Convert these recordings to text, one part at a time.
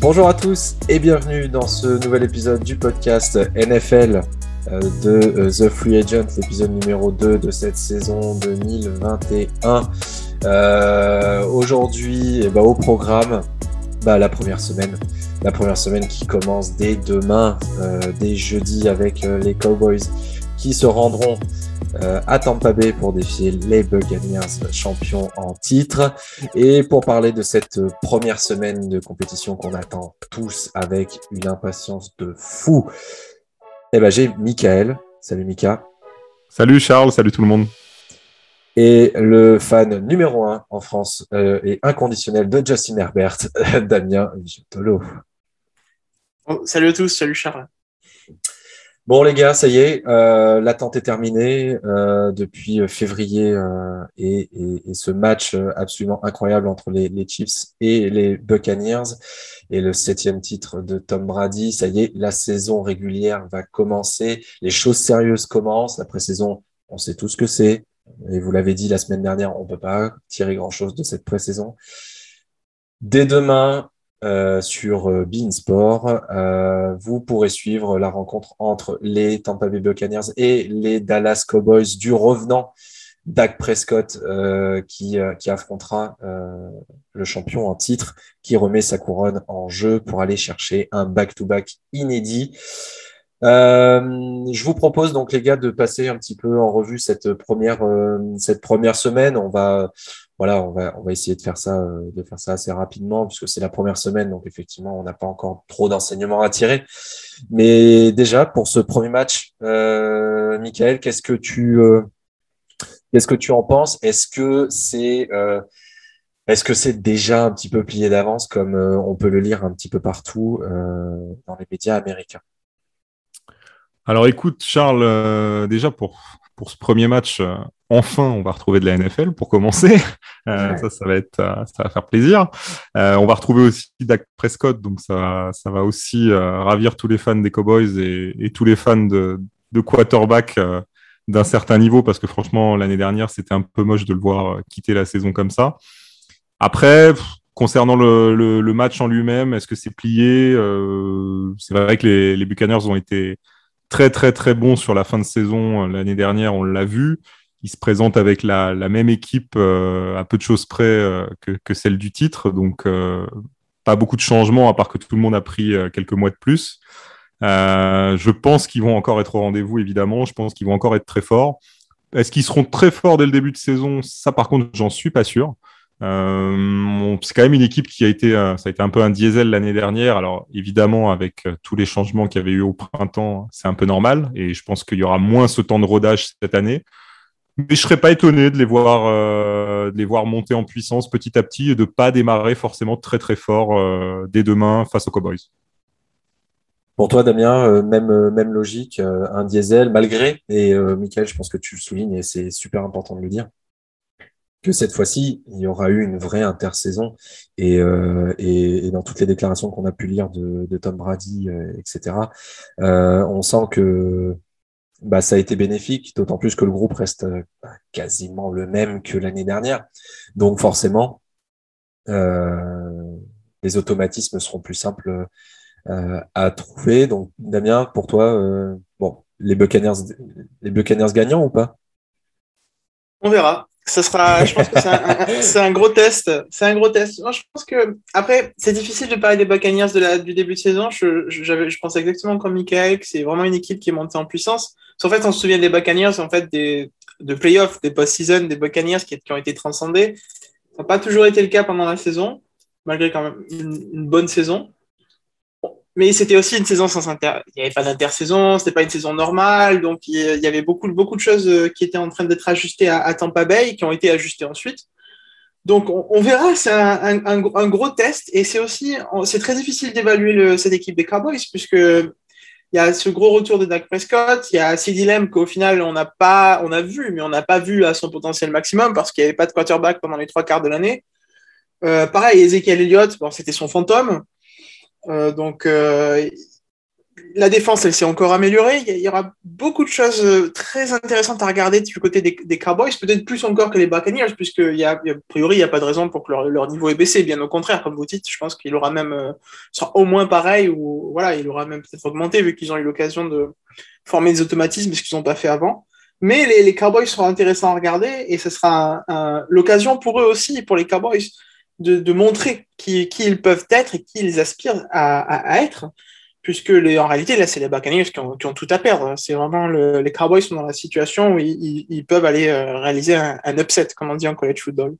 Bonjour à tous et bienvenue dans ce nouvel épisode du podcast NFL euh, de euh, The Free Agent, l'épisode numéro 2 de cette saison 2021. Euh, aujourd'hui, eh ben, au programme, bah, la première semaine. La première semaine qui commence dès demain, dès jeudi avec les Cowboys qui se rendront euh, à Tampa Bay pour défier les Buccaneers champions en titre. Et pour parler de cette première semaine de compétition qu'on attend tous avec une impatience de fou, eh ben, j'ai Michael. Salut Mika. Salut Charles, salut tout le monde. Et le fan numéro un en France euh, et inconditionnel de Justin Herbert, Damien Vigiotolo. salut à tous, salut Charles. Bon les gars, ça y est, euh, l'attente est terminée euh, depuis euh, février euh, et, et, et, ce match euh, absolument incroyable entre les, les, Chiefs et les Buccaneers et le septième titre de Tom Brady. Ça y est, la saison régulière va commencer, les choses sérieuses commencent. La pré-saison, on sait tout ce que c'est. Et vous l'avez dit la semaine dernière, on peut pas tirer grand-chose de cette pré-saison. Dès demain, euh, sur euh, Beansport. Euh, vous pourrez suivre la rencontre entre les Tampa Bay Buccaneers et les Dallas Cowboys du revenant Dak Prescott qui, qui affrontera le champion en titre, qui remet sa couronne en jeu pour aller chercher un back-to-back inédit. je vous propose donc les gars de passer un petit peu en revue cette première cette première semaine. On va voilà, on va, essayer de faire ça, euh, de faire ça assez rapidement puisque c'est la première semaine, donc effectivement, on n'a pas encore trop d'enseignements à tirer. Mais déjà, pour ce premier match, euh, Michael, qu'est-ce que tu, euh, qu'est-ce que tu en penses? Est-ce que c'est, déjà un petit peu plié d'avance comme on peut le lire un petit peu partout dans les médias américains? Alors, écoute, Charles, déjà pour ce premier match, enfin, on va retrouver de la NFL pour commencer. Euh, ça, ça va être, euh, ça va faire plaisir. on va retrouver aussi Dak Prescott, donc ça, ça va aussi ravir tous les fans des Cowboys et, tous les fans de, de quarterback d'un certain niveau, parce que franchement, l'année dernière, c'était un peu moche de le voir quitter la saison comme ça. Après, concernant le, le, match en lui-même, est-ce que c'est plié C'est vrai que les, les Buccaneers ont été très très très bon sur la fin de saison euh, l'année dernière, on l'a vu. Il se présente avec la, même équipe euh, à peu de choses près euh, que, celle du titre, donc pas beaucoup de changements à part que tout le monde a pris quelques mois de plus. je pense qu'ils vont encore être au rendez-vous, évidemment. Je pense qu'ils vont encore être très forts. Est-ce qu'ils seront très forts dès le début de saison? Ça, par contre, j'en suis pas sûr. Euh, c'est quand même une équipe qui a été, euh, ça a été un peu un diesel l'année dernière. Alors évidemment, avec euh, tous les changements qu'il y avait eu au printemps, c'est un peu normal. Et je pense qu'il y aura moins ce temps de rodage cette année. Mais je serais pas étonné de les voir, de les voir monter en puissance petit à petit et de pas démarrer forcément très très fort dès demain face aux Cowboys. Pour toi, Damien, même, même logique, un diesel, malgré, et Michael, je pense que tu le soulignes et c'est super important de le dire, que cette fois-ci, il y aura eu une vraie intersaison. Et, euh, et, dans toutes les déclarations qu'on a pu lire de, Tom Brady, euh, etc., euh, on sent que bah, ça a été bénéfique, d'autant plus que le groupe reste euh, quasiment le même que l'année dernière. Donc forcément, euh, les automatismes seront plus simples à trouver. Donc Damien, pour toi, bon, les Buccaneers, les Buccaneers gagnants ou pas? On verra. Ça sera, je pense que c'est un, gros test. C'est un gros test. Je pense que après, c'est difficile de parler des Buccaneers du début de saison. Je, je, je pense exactement comme Michael que c'est vraiment une équipe qui est montée en puissance. En fait, on se souvient des Buccaneers, en fait, des, de playoffs, des post-season, des Buccaneers qui, ont été transcendés. Ça n'a pas toujours été le cas pendant la saison, malgré quand même une, bonne saison. Mais c'était aussi une saison sans inter. Il n'y avait pas d'intersaison, c'était pas une saison normale, donc il y avait beaucoup, beaucoup de choses euh, qui étaient en train d'être ajustées à, Tampa Bay, qui ont été ajustées ensuite. Donc on, verra, c'est un, un, un, gros test, et c'est aussi, c'est très difficile d'évaluer cette équipe des Cowboys, puisque il y a ce gros retour de Dak Prescott, il y a CD Lamb qu'au final on n'a pas, on a vu, mais on n'a pas vu à son potentiel maximum parce qu'il n'y avait pas de quarterback pendant les trois quarts de l'année. Euh, pareil, Ezekiel Elliott, bon, c'était son fantôme. Euh, donc, euh, la défense, elle s'est encore améliorée. Il y, aura beaucoup de choses euh, très intéressantes à regarder du côté des, Cowboys, peut-être plus encore que les Buccaneers, puisqu'il a, a priori, il n'y a pas de raison pour que leur, niveau ait baissé. Bien au contraire, comme vous dites, je pense qu'il aura même, euh, sera au moins pareil, ou voilà, il aura même peut-être augmenté, vu qu'ils ont eu l'occasion de former des automatismes, ce qu'ils n'ont pas fait avant. Mais les, Cowboys seront intéressants à regarder, et ce sera l'occasion pour eux aussi, pour les Cowboys, de, montrer qui, ils peuvent être et qui ils aspirent à être puisque en réalité, là, c'est les Buccaneers qui ont, tout à perdre. C'est vraiment les Cowboys sont dans la situation où ils, peuvent aller euh, réaliser un, upset, comme on dit en college football.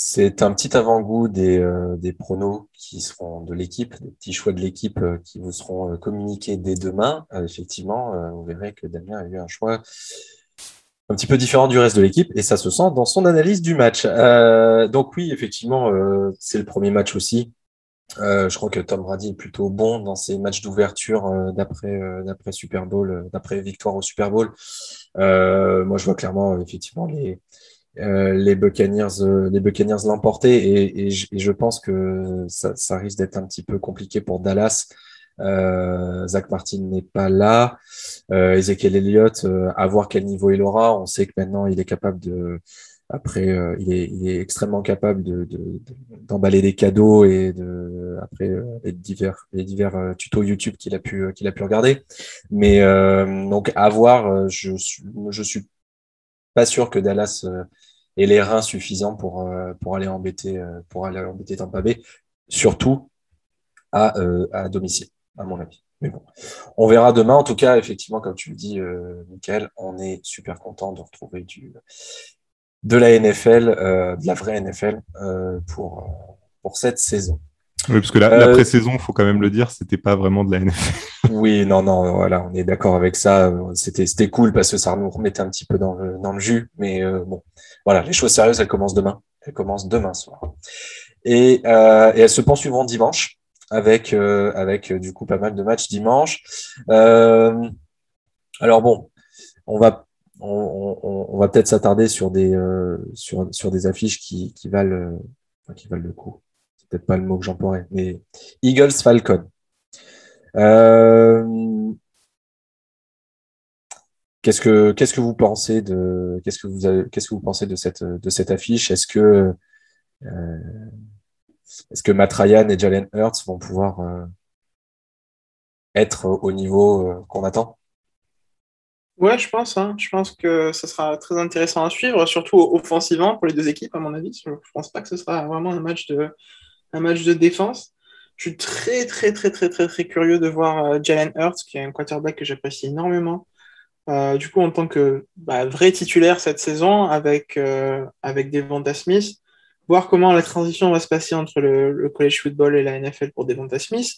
C'est un petit avant-goût des, euh, pronos qui seront de l'équipe, des petits choix de l'équipe euh, qui vous seront communiqués dès demain. effectivement, vous verrez que Damien a eu un choix un petit peu différent du reste de l'équipe et ça se sent dans son analyse du match. donc oui, effectivement, c'est le premier match aussi je crois que Tom Brady est plutôt bon dans ses matchs d'ouverture euh, d'après euh, d'après Super Bowl, d'après victoire au Super Bowl. moi, je vois clairement effectivement les les Buccaneers les Buccaneers l'emporter et, et, je pense que ça, ça risque d'être un petit peu compliqué pour Dallas. Zach Martin n'est pas là. Ezekiel Elliott, à voir quel niveau il aura. On sait que maintenant il est capable de après, euh, il, est, il, est, extrêmement capable d'emballer de, des cadeaux et de après euh, les divers les divers euh, tutos YouTube qu'il a pu qu'il a pu regarder. Mais donc à voir, je je suis pas sûr que Dallas ait les reins suffisants pour pour aller embêter pour aller embêter Tampa Bay, surtout à à domicile à mon avis. Mais bon, on verra demain. En tout cas, effectivement, comme tu le dis, euh, Michael, on est super content de retrouver du, de la NFL, euh, de la vraie NFL euh, pour, euh, pour cette saison. Oui, parce que la, la pré-saison, il faut quand même le dire, c'était pas vraiment de la NFL. oui, non, non, voilà, on est d'accord avec ça. C'était, c'était cool parce que ça nous remettait un petit peu dans le, dans le jus. Mais bon, voilà, les choses sérieuses, elles commencent demain. Elles commencent demain soir. Et, et elles se poursuivront dimanche avec, avec du coup pas mal de matchs dimanche. alors bon, on va on, va peut-être s'attarder sur des euh, sur, sur des affiches qui, qui valent euh, qui valent le coup. C'est peut-être pas le mot que j'emploierais, mais Eagles Falcon. Euh, qu'est-ce que qu'est-ce que vous pensez de qu'est-ce que vous qu'est-ce que vous pensez de cette de cette affiche? Est-ce que est-ce que Matt Ryan et Jalen Hurts vont pouvoir être au niveau qu'on attend? Ouais, je pense. Hein. Je pense que ce sera très intéressant à suivre, surtout offensivement pour les deux équipes, à mon avis. Je ne pense pas que ce sera vraiment un match de, un match de défense. Je suis très, très, très, très, très, très curieux de voir euh, Jalen Hurts, qui est un quarterback que j'apprécie énormément. Euh, du coup, en tant que bah, vrai titulaire cette saison, avec, euh, avec Devonta Smith, voir comment la transition va se passer entre le, le college football et la NFL pour Devonta Smith,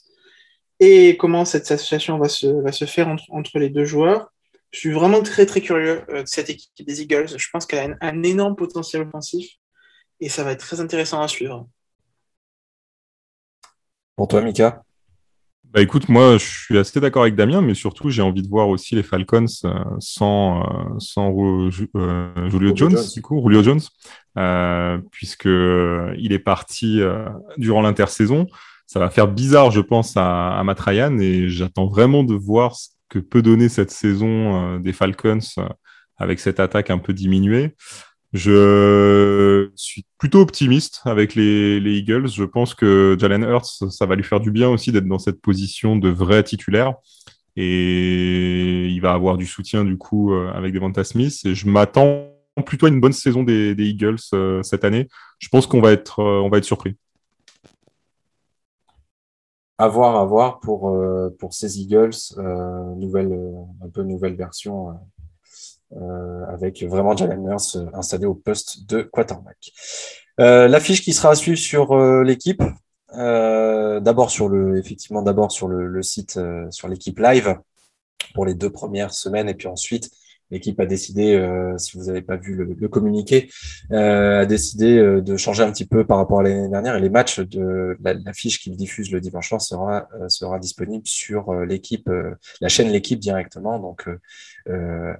et comment cette association va se, va se faire entre, entre les deux joueurs. Je suis vraiment très très curieux euh, de cette équipe des Eagles. Je pense qu'elle a un, énorme potentiel offensif et ça va être très intéressant à suivre. Pour toi, Mika? Bah écoute, moi je suis assez d'accord avec Damien, mais surtout j'ai envie de voir aussi les Falcons euh, sans, euh, sans Julio, Jones, du coup, Julio Jones, puisque il est parti durant l'intersaison. Ça va faire bizarre, je pense, à, à Matt Ryan et j'attends vraiment de voir ce que peut donner cette saison euh, des Falcons euh, avec cette attaque un peu diminuée. Je suis plutôt optimiste avec les, Eagles. Je pense que Jalen Hurts, ça va lui faire du bien aussi d'être dans cette position de vrai titulaire. Et il va avoir du soutien du coup euh, avec Devonta Smith. Et je m'attends plutôt à une bonne saison des, Eagles cette année. Je pense qu'on va va être surpris à voir, à voir pour, euh, pour ces Eagles, euh, nouvelle, euh, un peu nouvelle version avec vraiment Jalen Hurts installé au poste de quarterback. L'affiche qui sera à suivre sur l'équipe, d'abord sur le, effectivement, d'abord sur le, le site, sur l'équipe live pour les deux premières semaines et puis ensuite l'équipe a décidé, euh, si vous n'avez pas vu le, communiqué, euh, a décidé euh, de changer un petit peu par rapport à l'année dernière. Et les matchs de la, fiche qu'il diffuse le dimanche soir sera sera disponible sur l'équipe, la chaîne l'équipe directement. Donc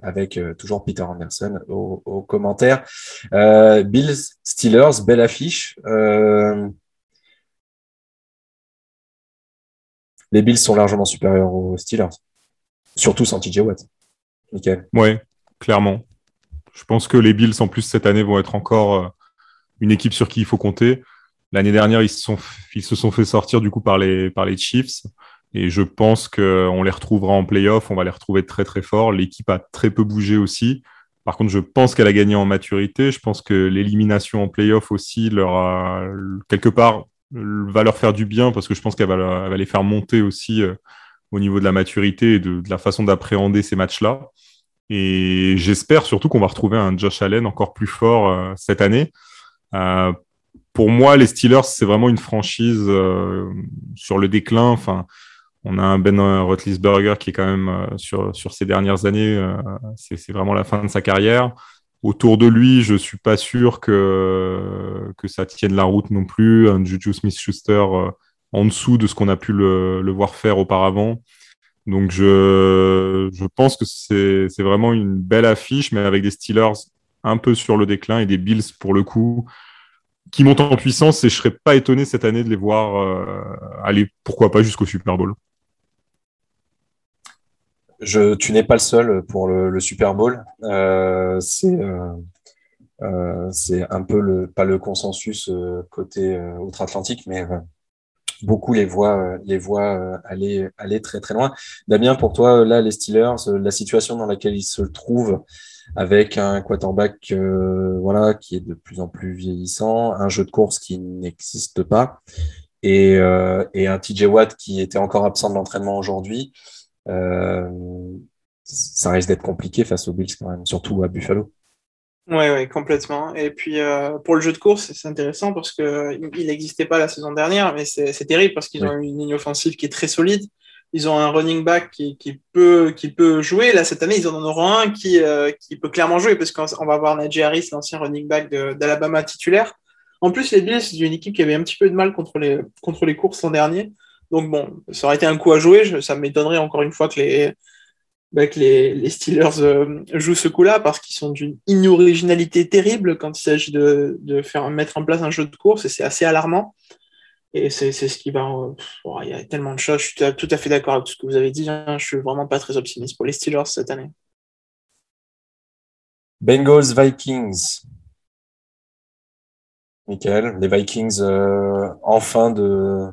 avec toujours Peter Anderson au, au commentaire. Bills Steelers, belle affiche. les Bills sont largement supérieurs aux Steelers. Surtout sans TJ Watt. Nickel. Ouais, clairement. Je pense que les Bills, en plus, cette année, vont être encore euh, une équipe sur qui il faut compter. L'année dernière, ils se, sont, ils se sont fait sortir du coup par les, par les Chiefs. Et je pense qu'on les retrouvera en playoff. On va les retrouver très, très fort. L'équipe a très peu bougé aussi. Par contre, je pense qu'elle a gagné en maturité. Je pense que l'élimination en playoff aussi leur a, quelque part, va leur faire du bien parce que je pense qu'elle va, va, les faire monter aussi euh, au niveau de la maturité et de, la façon d'appréhender ces matchs-là. Et j'espère surtout qu'on va retrouver un Josh Allen encore plus fort euh, cette année. Euh, pour moi, les Steelers, c'est vraiment une franchise euh, sur le déclin. Enfin, on a un Ben Roethlisberger qui est quand même sur, sur ces dernières années, c'est vraiment la fin de sa carrière. Autour de lui, je suis pas sûr que, que ça tienne la route non plus. Un Juju Smith-Schuster en dessous de ce qu'on a pu le, le, voir faire auparavant. Donc je, je pense que c'est vraiment une belle affiche, mais avec des Steelers un peu sur le déclin et des Bills pour le coup qui montent en puissance et je serais pas étonné cette année de les voir euh, aller pourquoi pas jusqu'au Super Bowl. Je, tu n'es pas le seul pour le, le Super Bowl. Euh, c'est euh, euh, un peu le pas le consensus euh, côté outre-Atlantique, mais beaucoup les voient les voient aller très très loin. Damien, pour toi là les Steelers, la situation dans laquelle ils se trouvent avec un quarterback voilà qui est de plus en plus vieillissant, un jeu de course qui n'existe pas et, un TJ Watt qui était encore absent de l'entraînement aujourd'hui. Euh, ça risque d'être compliqué face aux Bills quand même, surtout à Buffalo. Oui, ouais, complètement. Et puis euh, pour le jeu de course, c'est intéressant parce que il n'existait pas la saison dernière, mais c'est terrible parce qu'ils ont une ligne offensive qui est très solide. Ils ont un running back qui, qui, peut, qui peut jouer. Là, cette année, ils en auront un qui, euh, qui peut clairement jouer parce qu'on va voir Najee Harris, l'ancien running back d'Alabama titulaire. En plus, les Bills, c'est une équipe qui avait un petit peu de mal contre les, contre les courses l'an dernier. Donc bon, ça aurait été un coup à jouer. Je, ça m'étonnerait encore une fois que les, bah, que les, les Steelers euh, jouent ce coup-là parce qu'ils sont d'une inoriginalité terrible quand il s'agit de, de, faire mettre en place un jeu de course et c'est assez alarmant. Et c'est ce qui va. Euh, oh, il y a tellement de choses. Je suis tout à fait d'accord avec ce que vous avez dit. Hein. Je suis vraiment pas très optimiste pour les Steelers cette année. Bengals Vikings. Michael, les Vikings euh, en fin de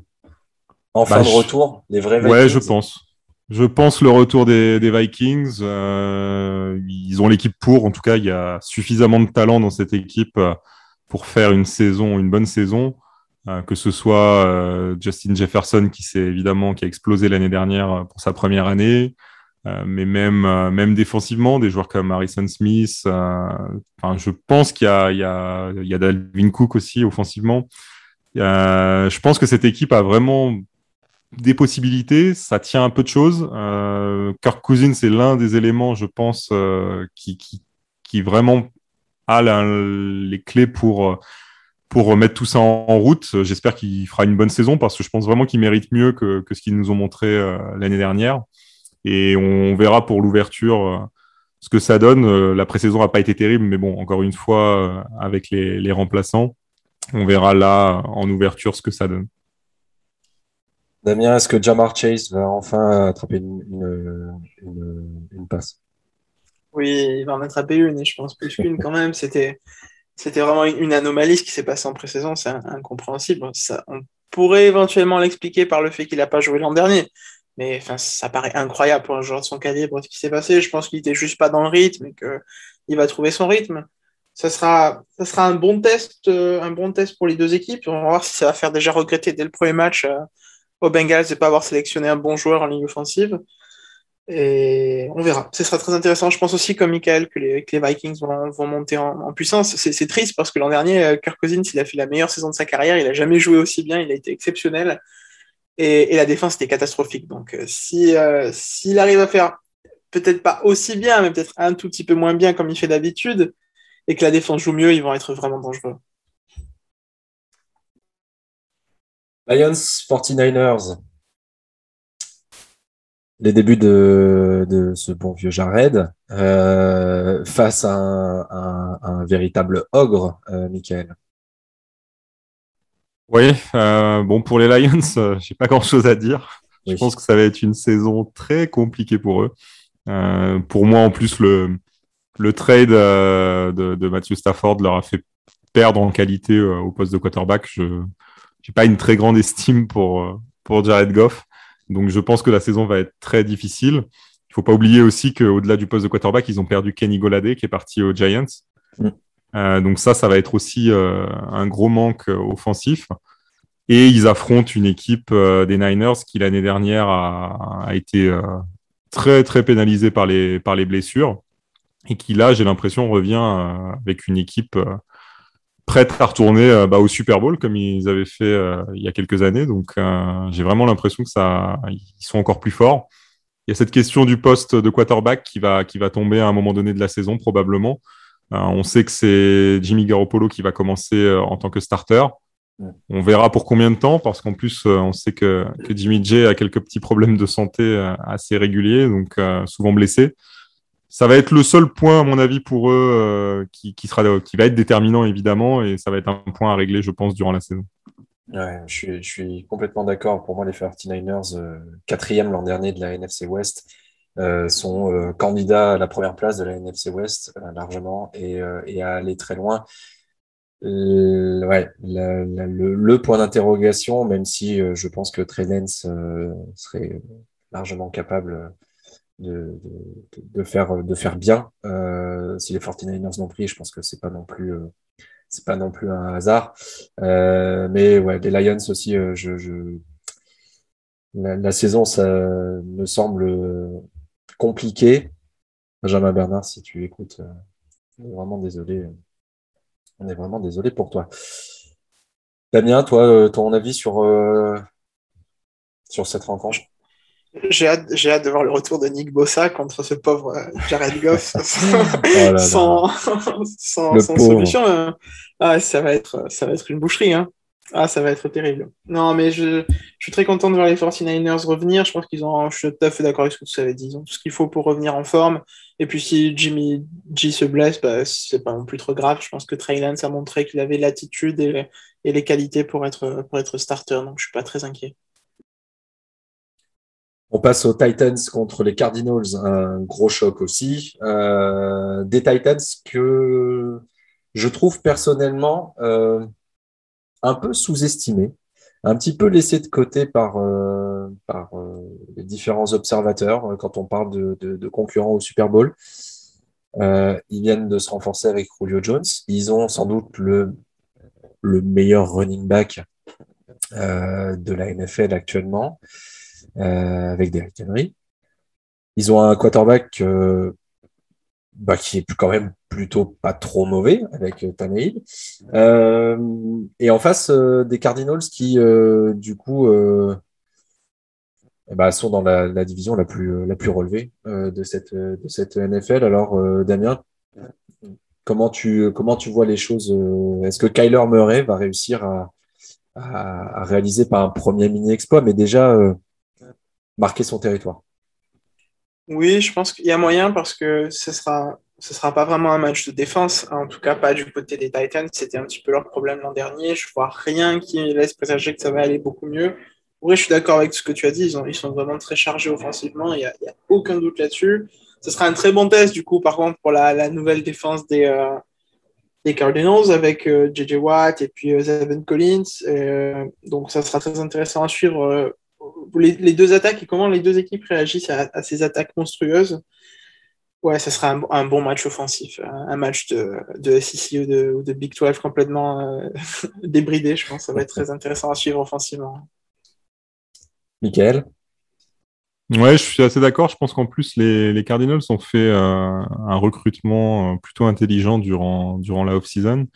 en fin bah, de retour, les vrais Vikings. Ouais, je pense. Je pense le retour des, des Vikings. Euh, ils ont l'équipe pour. En tout cas, il y a suffisamment de talent dans cette équipe euh, pour faire une saison, une bonne saison. Euh, que ce soit euh, Justin Jefferson qui s'est évidemment qui a explosé l'année dernière pour sa première année, euh, mais même même défensivement, des joueurs comme Harrison Smith. Enfin, je pense qu'il y a il y a il y a Dalvin Cook aussi offensivement. je pense que cette équipe a vraiment des possibilités, ça tient un peu de choses. Euh, Kirk c'est l'un des éléments, je pense, euh, qui, vraiment a les clés pour, pour mettre tout ça en, route. J'espère qu'il fera une bonne saison parce que je pense vraiment qu'il mérite mieux que, que ce qu'ils nous ont montré euh, l'année dernière. Et on verra pour l'ouverture euh, ce que ça donne. La pré-saison n'a pas été terrible, mais bon, encore une fois, avec les remplaçants, on verra là en ouverture ce que ça donne. Damien, est-ce que Jamar Chase va enfin attraper une, passe? Oui, il va en attraper une, et je pense plus qu'une quand même. C'était, c'était vraiment une anomalie ce qui s'est passé en pré-saison, c'est incompréhensible. On pourrait éventuellement l'expliquer par le fait qu'il n'a pas joué l'an dernier. Mais enfin, ça paraît incroyable pour un joueur de son calibre ce qui s'est passé. Je pense qu'il n'était juste pas dans le rythme et qu'il va trouver son rythme. Ça sera, ça sera un bon test, euh, un bon test pour les deux équipes. On va voir si ça va faire déjà regretter dès le premier match euh, aux Bengals de ne pas avoir sélectionné un bon joueur en ligne offensive. Et on verra. Ce sera très intéressant. Je pense aussi, comme Michael, que les, Vikings vont, monter en, puissance. C'est triste parce que l'an dernier, euh, Kirk Cousins, il a fait la meilleure saison de sa carrière. Il a jamais joué aussi bien. Il a été exceptionnel. Et, et la défense était catastrophique. Donc, euh, si euh, s'il arrive à faire peut-être pas aussi bien, mais peut-être un tout petit peu moins bien comme il fait d'habitude, et que la défense joue mieux, ils vont être vraiment dangereux. Lions 49ers. Les débuts de, de ce bon vieux Jared euh, face à un, véritable ogre, euh, Michael. Oui, euh, bon pour les Lions, euh, j'ai pas grand chose à dire. Je pense que ça va être une saison très compliquée pour eux. Pour moi, en plus, le, le trade de, de, Matthew Stafford leur a fait perdre en qualité au poste de quarterback. Je pas une très grande estime pour, pour Jared Goff. Donc, je pense que la saison va être très difficile. Il faut pas oublier aussi qu'au-delà du poste de quarterback, ils ont perdu Kenny Goladé qui est parti aux Giants. Mm. donc ça, ça va être aussi un gros manque offensif. Et ils affrontent une équipe des Niners qui l'année dernière a, a été très très pénalisé par les, par les blessures et qui là, j'ai l'impression, revient euh, avec une équipe euh, prête à retourner euh, bah, au Super Bowl comme ils avaient fait il y a quelques années. Donc j'ai vraiment l'impression que ça, ils sont encore plus forts. Il y a cette question du poste de quarterback qui va, qui va tomber à un moment donné de la saison probablement. on sait que c'est Jimmy Garoppolo qui va commencer en tant que starter. On verra pour combien de temps, parce qu'en plus, euh, on sait que, Jimmy J a quelques petits problèmes de santé euh, assez réguliers, donc euh, souvent blessé. Ça va être le seul point, à mon avis, pour eux, qui, sera, qui va être déterminant, évidemment, et ça va être un point à régler, je pense, durant la saison. Je, suis, complètement d'accord. Pour moi, les 49ers, quatrième l'an dernier de la NFC West, sont candidats à la première place de la NFC West largement et, à aller très loin. Euh, ouais, le, point d'interrogation, même si euh, je pense que Trey euh, serait largement capable de, de, faire, de faire bien. si les 49ers n'ont pris, je pense que c'est pas non plus c'est pas non plus un hasard. mais ouais, les Lions aussi, je, je... La, la, saison, ça me semble compliquée. Benjamin Bernard, si tu écoutes, vraiment désolé. On est vraiment désolé pour toi. Damien, toi, euh, ton avis sur, euh, sur cette rencontre? J'ai hâte, j'ai hâte de voir le retour de Nick Bossa contre ce pauvre euh, Jared Goff oh sans, sans, solution. Hein. Ah, ça, va être, ça va être une boucherie. Hein. Ah, ça va être terrible. Non, mais je, je suis très content de voir les 49ers revenir. Je pense qu'ils ont, je suis tout à fait d'accord avec ce que tu avais dit. Ils ont tout ce qu'il faut pour revenir en forme. Et puis, si Jimmy G se blesse, bah, c'est pas non plus trop grave. Je pense que Trey Lance a montré qu'il avait l'attitude et, et, les qualités pour être, pour être starter. Donc, je suis pas très inquiet. On passe aux Titans contre les Cardinals. Un gros choc aussi. Euh, des Titans que je trouve personnellement. Euh, un peu sous-estimé, un petit peu laissé de côté par, euh, euh, les différents observateurs quand on parle de, concurrents au Super Bowl. ils viennent de se renforcer avec Julio Jones. Ils ont sans doute le, le meilleur running back de la NFL actuellement, avec Derrick Henry. Ils ont un quarterback bah, qui est quand même plutôt pas trop mauvais avec euh, Tannehill. Euh, et en face, euh, des Cardinals qui, euh, du coup, euh, bah, sont dans la, division la plus, la plus relevée de, cette, de cette NFL. Alors, Damien, comment tu, comment tu vois les choses Est-ce que Kyler Murray va réussir à, à, à réaliser pas un premier mini-exploit, mais déjà marquer son territoire oui, je pense qu'il y a moyen parce que ce sera, ce sera pas vraiment un match de défense, en tout cas pas du côté des Titans. C'était un petit peu leur problème l'an dernier. Je vois rien qui laisse présager que ça va aller beaucoup mieux. Oui, je suis d'accord avec ce que tu as dit. Ils, ont, ils sont vraiment très chargés offensivement. Il n'y a, aucun doute là-dessus. Ce sera un très bon test, du coup, par contre, pour la, la nouvelle défense des, euh, des Cardinals avec JJ euh, Watt et puis euh, Collins. Euh, donc, ça sera très intéressant à suivre les, deux attaques et comment les deux équipes réagissent à, ces attaques monstrueuses. Ouais, ça sera un, bon match offensif, un, match de, de SEC ou de, Big 12 complètement euh, débridé, je pense. Ça va être très intéressant à suivre offensivement. Michael? Ouais, je suis assez d'accord. Je pense qu'en plus, les, Cardinals ont fait euh, un recrutement euh, plutôt intelligent durant, durant la off-season.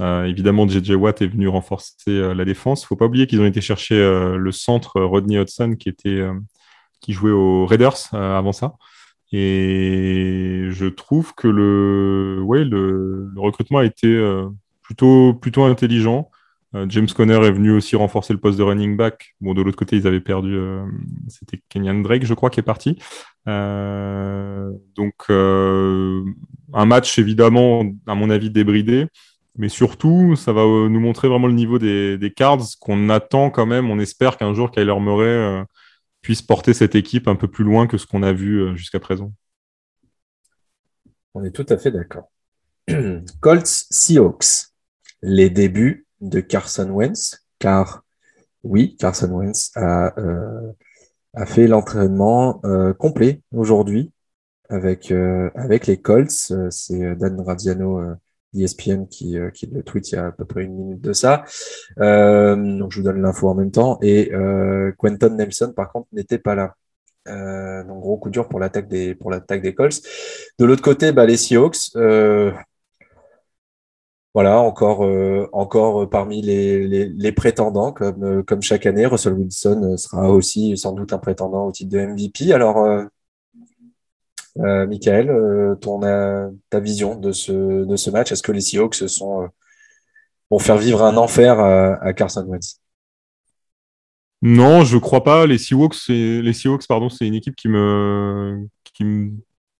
Euh, évidemment, JJ Watt est venu renforcer euh, la défense. Il ne faut pas oublier qu'ils ont été chercher euh, le centre Rodney Hudson qui, était, qui jouait aux Raiders avant ça. Et je trouve que le, ouais, le, recrutement a été plutôt, plutôt intelligent. James Conner est venu aussi renforcer le poste de running back. Bon, de l'autre côté, ils avaient perdu. C'était Kenyan Drake, je crois, qui est parti. donc, un match évidemment, à mon avis, débridé. Mais surtout, ça va euh, nous montrer vraiment le niveau des, cards qu'on attend quand même. On espère qu'un jour, Kyler Murray euh, puisse porter cette équipe un peu plus loin que ce qu'on a vu jusqu'à présent. On est tout à fait d'accord. Colts Seahawks, les débuts de Carson Wentz, car oui, Carson Wentz a, euh, fait l'entraînement euh, complet aujourd'hui avec, euh, avec les Colts. C'est Dan Radiano ESPN qui, qui le tweet il y a à peu près une minute de ça. donc je vous donne l'info en même temps. Et Quentin Nelson, par contre, n'était pas là. donc gros coup dur pour l'attaque des pour l'attaque des Colts. De l'autre côté, bah, les Seahawks, voilà, encore, euh, encore parmi les, les, prétendants, comme, euh, comme chaque année, Russell Wilson sera aussi sans doute un prétendant au titre de MVP. Alors, euh, Michael, ton, ta vision de ce, de ce match, est-ce que les Seahawks sont, vont faire vivre un enfer à, Carson Wentz? Non, je crois pas. Les Seahawks, les Seahawks, pardon, c'est une équipe qui me, qui me,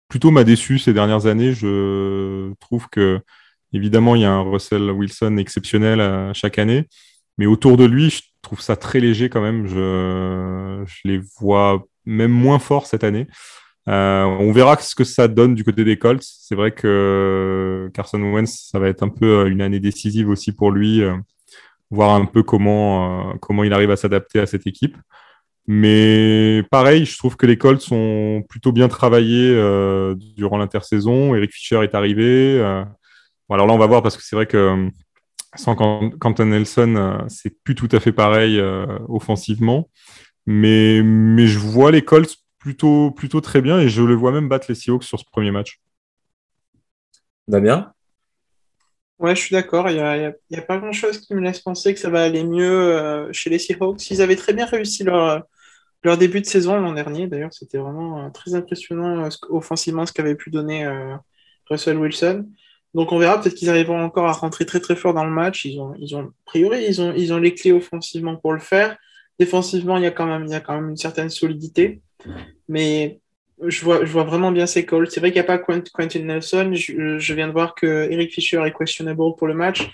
plutôt m'a déçu ces dernières années. Je trouve que Évidemment, il y a un Russell Wilson exceptionnel euh, chaque année, mais autour de lui, je trouve ça très léger quand même. Je, les vois même moins forts cette année. Euh, on verra ce que ça donne du côté des Colts. C'est vrai que Carson Wentz, ça va être un peu euh, une année décisive aussi pour lui, voir un peu comment, comment il arrive à s'adapter à cette équipe. Mais pareil, je trouve que les Colts sont plutôt bien travaillés durant l'intersaison. Eric Fischer est arrivé alors là, on va voir parce que c'est vrai que euh, sans Quentin Nelson, euh, c'est plus tout à fait pareil euh, offensivement. Mais, mais je vois les Colts plutôt, plutôt très bien et je les vois même battre les Seahawks sur ce premier match. Damien? Ouais, je suis d'accord. Il n'y a, a, pas grand-chose qui me laisse penser que ça va aller mieux chez les Seahawks. Ils avaient très bien réussi leur, leur début de saison l'an dernier. D'ailleurs, c'était vraiment très impressionnant offensivement ce qu'avait pu donner Russell Wilson. Donc on verra, peut-être qu'ils arriveront encore à rentrer très très fort dans le match. Ils ont, ils ont, a priori, ils ont, ils ont les clés offensivement pour le faire. Défensivement, il y a quand même, il y a quand même une certaine solidité. Mais je vois, je vois vraiment bien ces calls. C'est vrai qu'il n'y a pas Quentin Nelson. Je, viens de voir que Eric Fisher est questionable pour le match.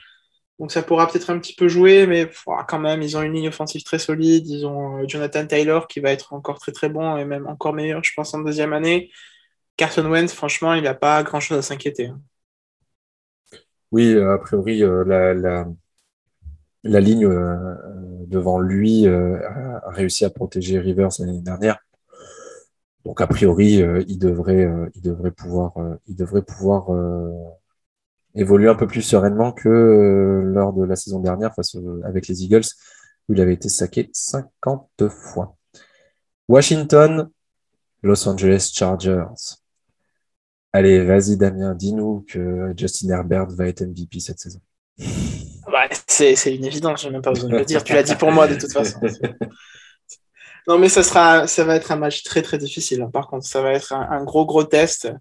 Donc ça pourra peut-être un petit peu jouer, mais quand même, ils ont une ligne offensive très solide. Ils ont euh, Jonathan Taylor qui va être encore très très bon et même encore meilleur, je pense, en deuxième année. Carson Wentz, franchement, il n'a pas grand-chose à s'inquiéter. Hein. Oui, euh, a priori, euh, la, la, ligne devant lui a réussi à protéger Rivers l'année dernière. Donc, a priori, il, devrait, il devrait pouvoir, il devrait pouvoir évoluer un peu plus sereinement que lors de la saison dernière face avec les Eagles, où il avait été saqué 50 fois. Washington, Los Angeles Chargers. Allez, vas-y Damien, dis-nous que Justin Herbert va être MVP cette saison. Bah, c'est, une évidence, j'ai même pas besoin de le dire. Tu l'as dit pour moi de toute façon. Non, mais ça, sera, ça va être un match très très difficile. Par contre, ça va être un, gros gros test.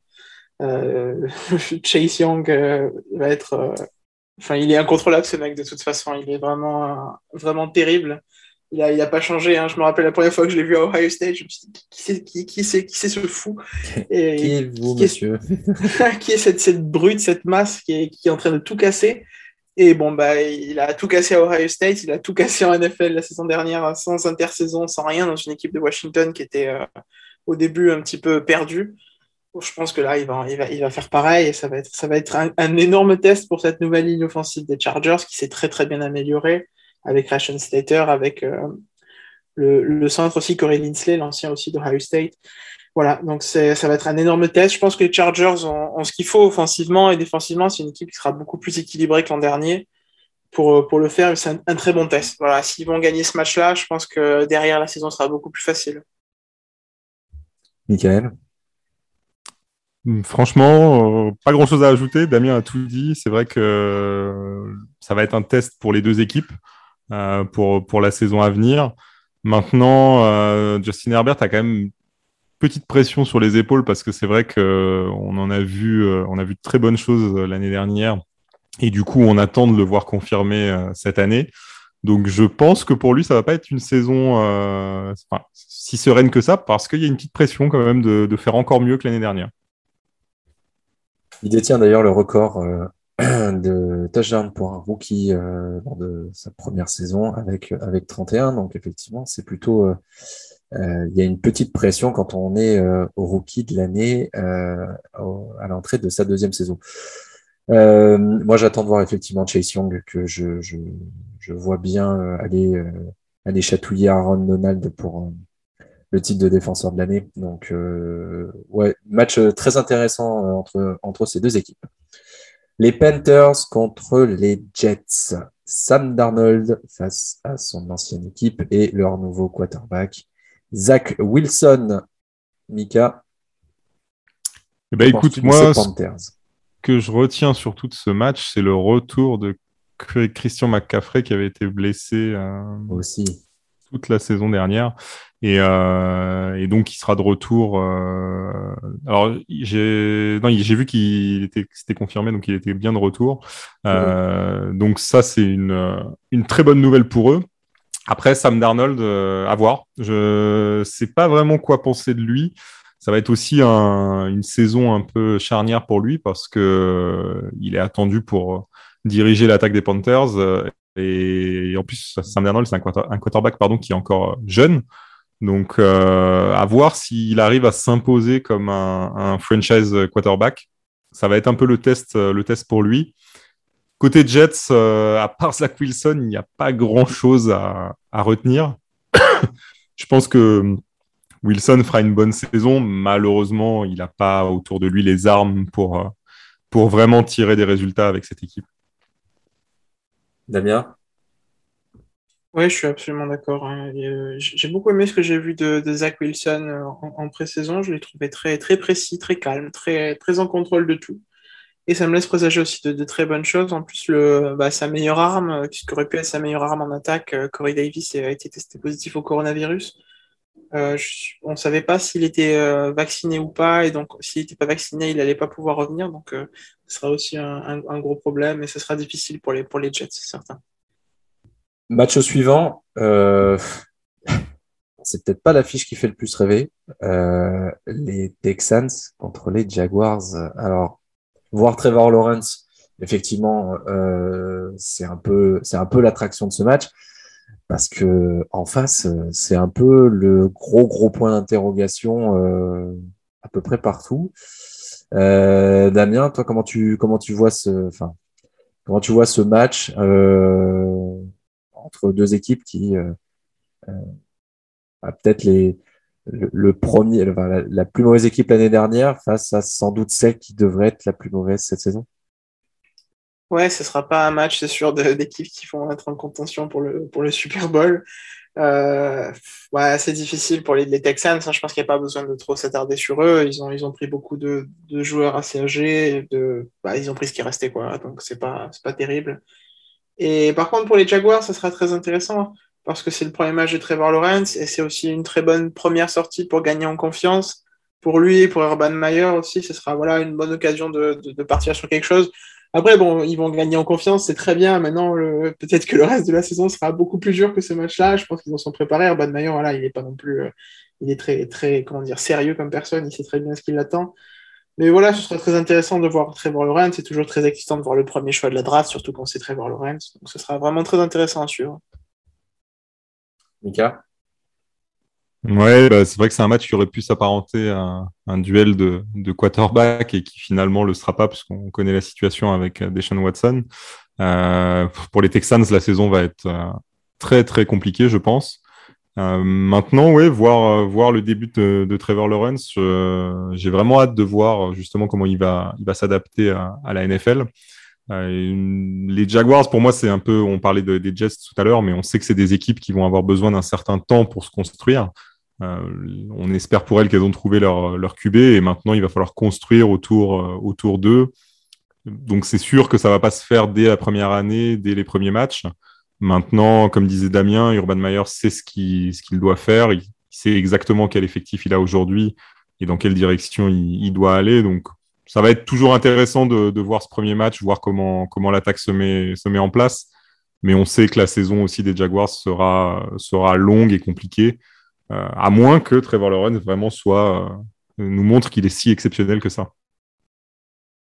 Euh, Chase Young euh, va être. Euh, enfin, il est incontrôlable ce mec de toute façon. Il est vraiment, vraiment terrible. Il n'a a pas changé. Hein. Je me rappelle la première fois que je l'ai vu à Ohio State, je me suis dit, qui c'est qui, qui, c'est, qui c'est ce fou? Et, Qui est vous, monsieur? Qui est cette, cette brute, cette masse qui est, qui est en train de tout casser? Et bon, bah, il a tout cassé à Ohio State, il a tout cassé en NFL la saison dernière, sans intersaison, sans rien, dans une équipe de Washington qui était euh, au début un petit peu perdue. je pense que là, il va, il va, il va faire pareil et ça va être, ça va être un, énorme test pour cette nouvelle ligne offensive des Chargers qui s'est très très bien améliorée avec Ration Slater, avec euh, le, centre aussi, Corey Linsley, l'ancien aussi d'Ohio State. Voilà, donc ça va être un énorme test. Je pense que les Chargers ont, ce qu'il faut offensivement et défensivement. C'est une équipe qui sera beaucoup plus équilibrée que l'an dernier pour, euh, pour le faire. C'est un, très bon test. Voilà, s'ils vont gagner ce match-là, je pense que derrière la saison sera beaucoup plus facile. Michael? Franchement, euh, pas grand-chose à ajouter. Damien a tout dit. C'est vrai que ça va être un test pour les deux équipes. Euh, pour, pour la saison à venir. Maintenant, euh, Justin Herbert a quand même petite pression sur les épaules parce que c'est vrai qu'on en a vu, euh, on a vu de très bonnes choses l'année dernière et du coup, on attend de le voir confirmer cette année. Donc, je pense que pour lui, ça va pas être une saison si sereine que ça parce qu'il y a une petite pression quand même de, faire encore mieux que l'année dernière. Il détient d'ailleurs le record de touchdown pour un rookie euh, lors de sa première saison avec, avec 31. Donc effectivement, c'est plutôt, euh, il y a une petite pression quand on est au rookie de l'année à l'entrée de sa deuxième saison. moi, j'attends de voir effectivement Chase Young que je, vois bien aller, aller chatouiller Aaron Donald pour le titre de défenseur de l'année. Donc, ouais, match très intéressant entre, entre ces deux équipes. Les Panthers contre les Jets. Sam Darnold face à son ancienne équipe et leur nouveau quarterback, Zach Wilson. Mika. Eh ben, écoute, moi, ce que je retiens surtout de ce match, c'est le retour de Christian McCaffrey qui avait été blessé euh, aussi toute la saison dernière. Et, euh, et, donc, il sera de retour. Euh... Alors, j'ai vu qu'il était, c'était confirmé, donc il était bien de retour. Donc ça, c'est une, une très bonne nouvelle pour eux. Après, Sam Darnold, euh, à voir. Je sais pas vraiment quoi penser de lui. Ça va être aussi un, une saison un peu charnière pour lui parce que il est attendu pour diriger l'attaque des Panthers. Et, en plus, Sam Darnold, c'est un, un, quarterback pardon, qui est encore jeune. Donc, euh, à voir s'il arrive à s'imposer comme un, franchise quarterback. Ça va être un peu le test, euh, le test pour lui. Côté Jets, euh, à part Zach Wilson, il n'y a pas grand-chose à, retenir. Je pense que Wilson fera une bonne saison. Malheureusement, il n'a pas autour de lui les armes pour, pour vraiment tirer des résultats avec cette équipe. Damien? Oui, je suis absolument d'accord. Hein. Euh, j'ai beaucoup aimé ce que j'ai vu de, Zach Wilson euh, en, pré-saison. Je l'ai trouvé très, très précis, très calme, très, très en contrôle de tout. Et ça me laisse présager aussi de, très bonnes choses. En plus, le, bah, sa meilleure arme, euh, qui aurait pu être sa meilleure arme en attaque, Corey Davis a été testé positif au coronavirus. on ne savait pas s'il était vacciné ou pas, et donc s'il n'était pas vacciné, il n'allait pas pouvoir revenir. Donc, ce sera aussi un, gros problème, et ce sera difficile pour les, pour les Jets, c'est certain. Match suivant, euh, c'est peut-être pas l'affiche qui fait le plus rêver. Euh, les Texans contre les Jaguars. Alors, voir Trevor Lawrence, effectivement, euh, c'est un peu, c'est un peu l'attraction de ce match parce que en face, c'est un peu le gros gros point d'interrogation euh, à peu près partout. Euh, Damien, toi, comment tu comment tu vois ce, enfin, comment tu vois ce match euh, entre deux équipes qui euh, euh, a peut-être les le, premier, la, plus mauvaise équipe l'année dernière face à sans doute celle qui devrait être la plus mauvaise cette saison Ouais, ce sera pas un match, c'est sûr, d'équipes qui vont être en contention pour le, pour le Super Bowl. Euh, ouais, c'est difficile pour les, Texans. Hein. je pense qu'il n'y a pas besoin de trop s'attarder sur eux. Ils ont, ils ont pris beaucoup de, de joueurs assez âgés. De, bah, ils ont pris ce qui restait, quoi. Donc, c'est pas, pas terrible. Et par contre, pour les Jaguars, ça sera très intéressant parce que c'est le premier match de Trevor Lawrence et c'est aussi une très bonne première sortie pour gagner en confiance. Pour lui et pour Urban Meyer aussi, ce sera voilà, une bonne occasion de, partir sur quelque chose. Après, bon, ils vont gagner en confiance, c'est très bien. Maintenant, peut-être que le reste de la saison sera beaucoup plus dur que ce match-là. Je pense qu'ils en sont préparés. Urban Meyer, voilà, il est pas non plus, euh, il est très, très, comment dire, sérieux comme personne. Il sait très bien ce qu'il attend. Mais voilà, ce sera très intéressant de voir Trevor Lawrence. C'est toujours très excitant de voir le premier choix de la draft, surtout quand c'est Trevor Lawrence. Donc ce sera vraiment très intéressant à suivre. Mika Ouais, bah, c'est vrai que c'est un match qui aurait pu s'apparenter à un duel de, quarterback et qui finalement le sera pas parce qu'on connaît la situation avec euh, Deshaun Watson. Euh, pour les Texans, la saison va être euh, très très compliquée, je pense. Maintenant, ouais, voir, voir le début de, Trevor Lawrence, j'ai vraiment hâte de voir justement comment il va, il va s'adapter à, la NFL. Les Jaguars, pour moi, c'est un peu, on parlait des Jets tout à l'heure, mais on sait que c'est des équipes qui vont avoir besoin d'un certain temps pour se construire. on espère pour elles qu'elles ont trouvé leur, leur QB et maintenant il va falloir construire autour, autour d'eux. Donc c'est sûr que ça va pas se faire dès la première année, dès les premiers matchs. Maintenant, comme disait Damien, Urban Meyer sait ce qu'il ce qu'il doit faire. Il sait exactement quel effectif il a aujourd'hui et dans quelle direction il, il, doit aller. Donc, ça va être toujours intéressant de, voir ce premier match, voir comment, comment l'attaque se met, se met en place. Mais on sait que la saison aussi des Jaguars sera, sera longue et compliquée, euh, à moins que Trevor Lawrence vraiment soit, euh, nous montre qu'il est si exceptionnel que ça.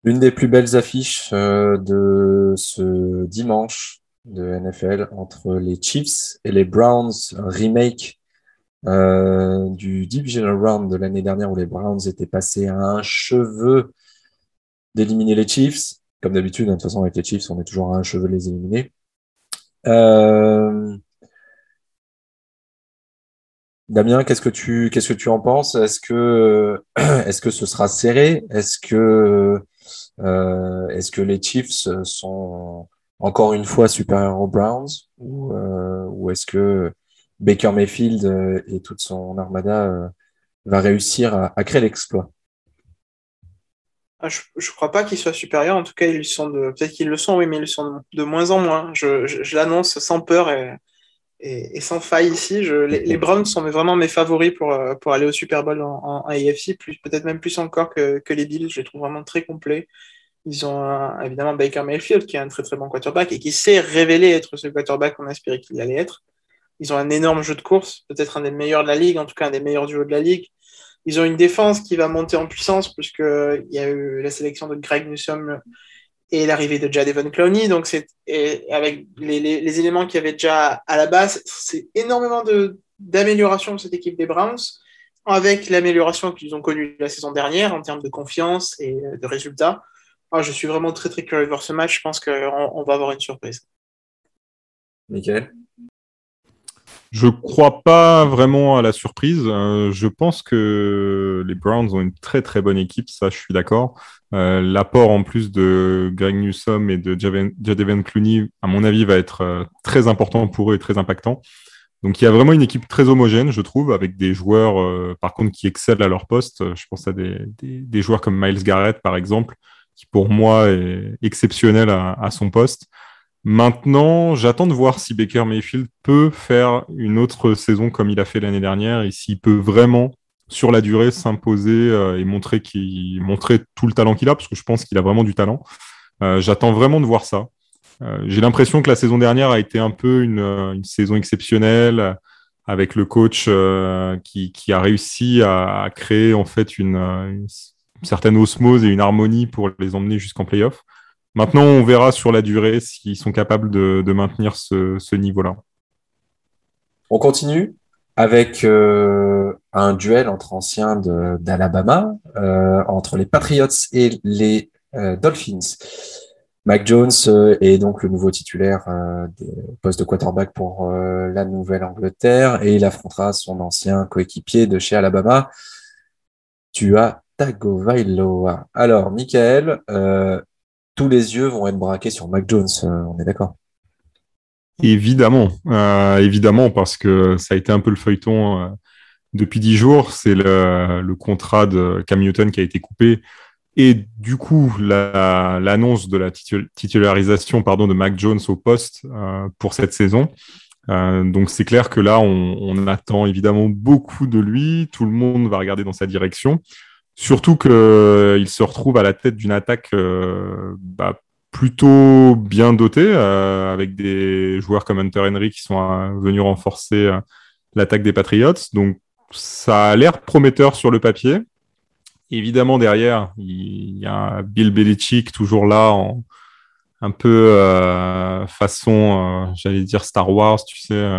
Une des plus belles affiches euh, de ce dimanche, de NFL entre les Chiefs et les Browns, un remake du Divisional Round de l'année dernière où les Browns étaient passés à un cheveu d'éliminer les Chiefs. Comme d'habitude, hein, de toute façon, avec les Chiefs, on est toujours à un cheveu de les éliminer. Damien, qu'est-ce que tu qu'est-ce que tu en penses? Est-ce que est-ce que ce sera serré? Est-ce que euh, est-ce que les Chiefs sont encore une fois supérieurs aux Browns? Ou, euh, ou est-ce que Baker Mayfield euh, et toute son armada va réussir à, créer l'exploit? Ah, je ne crois pas qu'ils soient supérieurs. En tout cas, ils sont de. Peut-être qu'ils le sont, oui, mais ils le sont de moins en moins. Je, l'annonce sans peur et, sans faille ici. Les, Browns sont vraiment mes favoris pour, euh, pour aller au Super Bowl en, AFC, peut-être même plus encore que, les Bills. Je les trouve vraiment très complets. Ils ont évidemment Baker Mayfield qui est un très très bon quarterback et qui s'est révélé être ce quarterback qu'on espérait qu'il allait être. Ils ont un énorme jeu de course, peut-être un des meilleurs de la ligue, en tout cas un des meilleurs duos de la ligue. Ils ont une défense qui va monter en puissance puisqu'il y a eu la sélection de Greg Newsom et l'arrivée de Jadevon Clowney. Donc, c'est avec les, éléments qu'il y avait déjà à la base, c'est énormément d'amélioration de, cette équipe des Browns, avec l'amélioration qu'ils ont connue la saison dernière en termes de confiance et de résultats. Ah, je suis vraiment très très curieux de voir ce match. Je pense qu'on on va avoir une surprise. Michael? Je crois pas vraiment à la surprise. Euh, je pense que les Browns ont une très très bonne équipe, ça je suis d'accord. Euh, l'apport en plus de Greg Newsom et de Jadeven Clooney, à mon avis, va être euh, très important pour eux et très impactant. Donc il y a vraiment une équipe très homogène, je trouve, avec des joueurs par contre qui excellent à leur poste. Je pense à des, joueurs comme Miles Garrett par exemple, qui pour moi est exceptionnel à son poste. Maintenant, j'attends de voir si Baker Mayfield peut faire une autre saison comme il a fait l'année dernière et s'il peut vraiment, sur la durée, s'imposer euh, et montrer, montrer tout le talent qu'il a, parce que je pense qu'il a vraiment du talent. Euh, j'attends vraiment de voir ça. Euh, j'ai l'impression que la saison dernière a été un peu une, saison exceptionnelle avec le coach qui, a réussi à, créer en fait une, une, certaine osmose et une harmonie pour les emmener jusqu'en playoff. Maintenant, on verra sur la durée s'ils sont capables de, maintenir ce, niveau-là. On continue avec euh, un duel entre anciens d'Alabama, euh, entre les Patriots et les euh, Dolphins. Mac Jones est donc le nouveau titulaire des postes de quarterback pour la Nouvelle-Angleterre et il affrontera son ancien coéquipier de chez Alabama, Tua Tagovailoa. Alors, Michael, tous les yeux vont être braqués sur Mac Jones, euh, on est d'accord Évidemment, euh, évidemment, parce que ça a été un peu le feuilleton euh, depuis dix jours. C'est le, contrat de Cam Newton qui a été coupé. Et du coup, l'annonce de la titularisation pardon, de Mac Jones au poste pour cette saison. donc c'est clair que là, on, on, attend évidemment beaucoup de lui. Tout le monde va regarder dans sa direction. Surtout qu'il euh, se retrouve à la tête d'une attaque euh, bah, plutôt bien dotée, euh, avec des joueurs comme Hunter Henry qui sont venus renforcer l'attaque des Patriots. Donc ça a l'air prometteur sur le papier. Évidemment, derrière, il y a Bill Belichick toujours là, un peu façon, j'allais dire Star Wars, tu sais,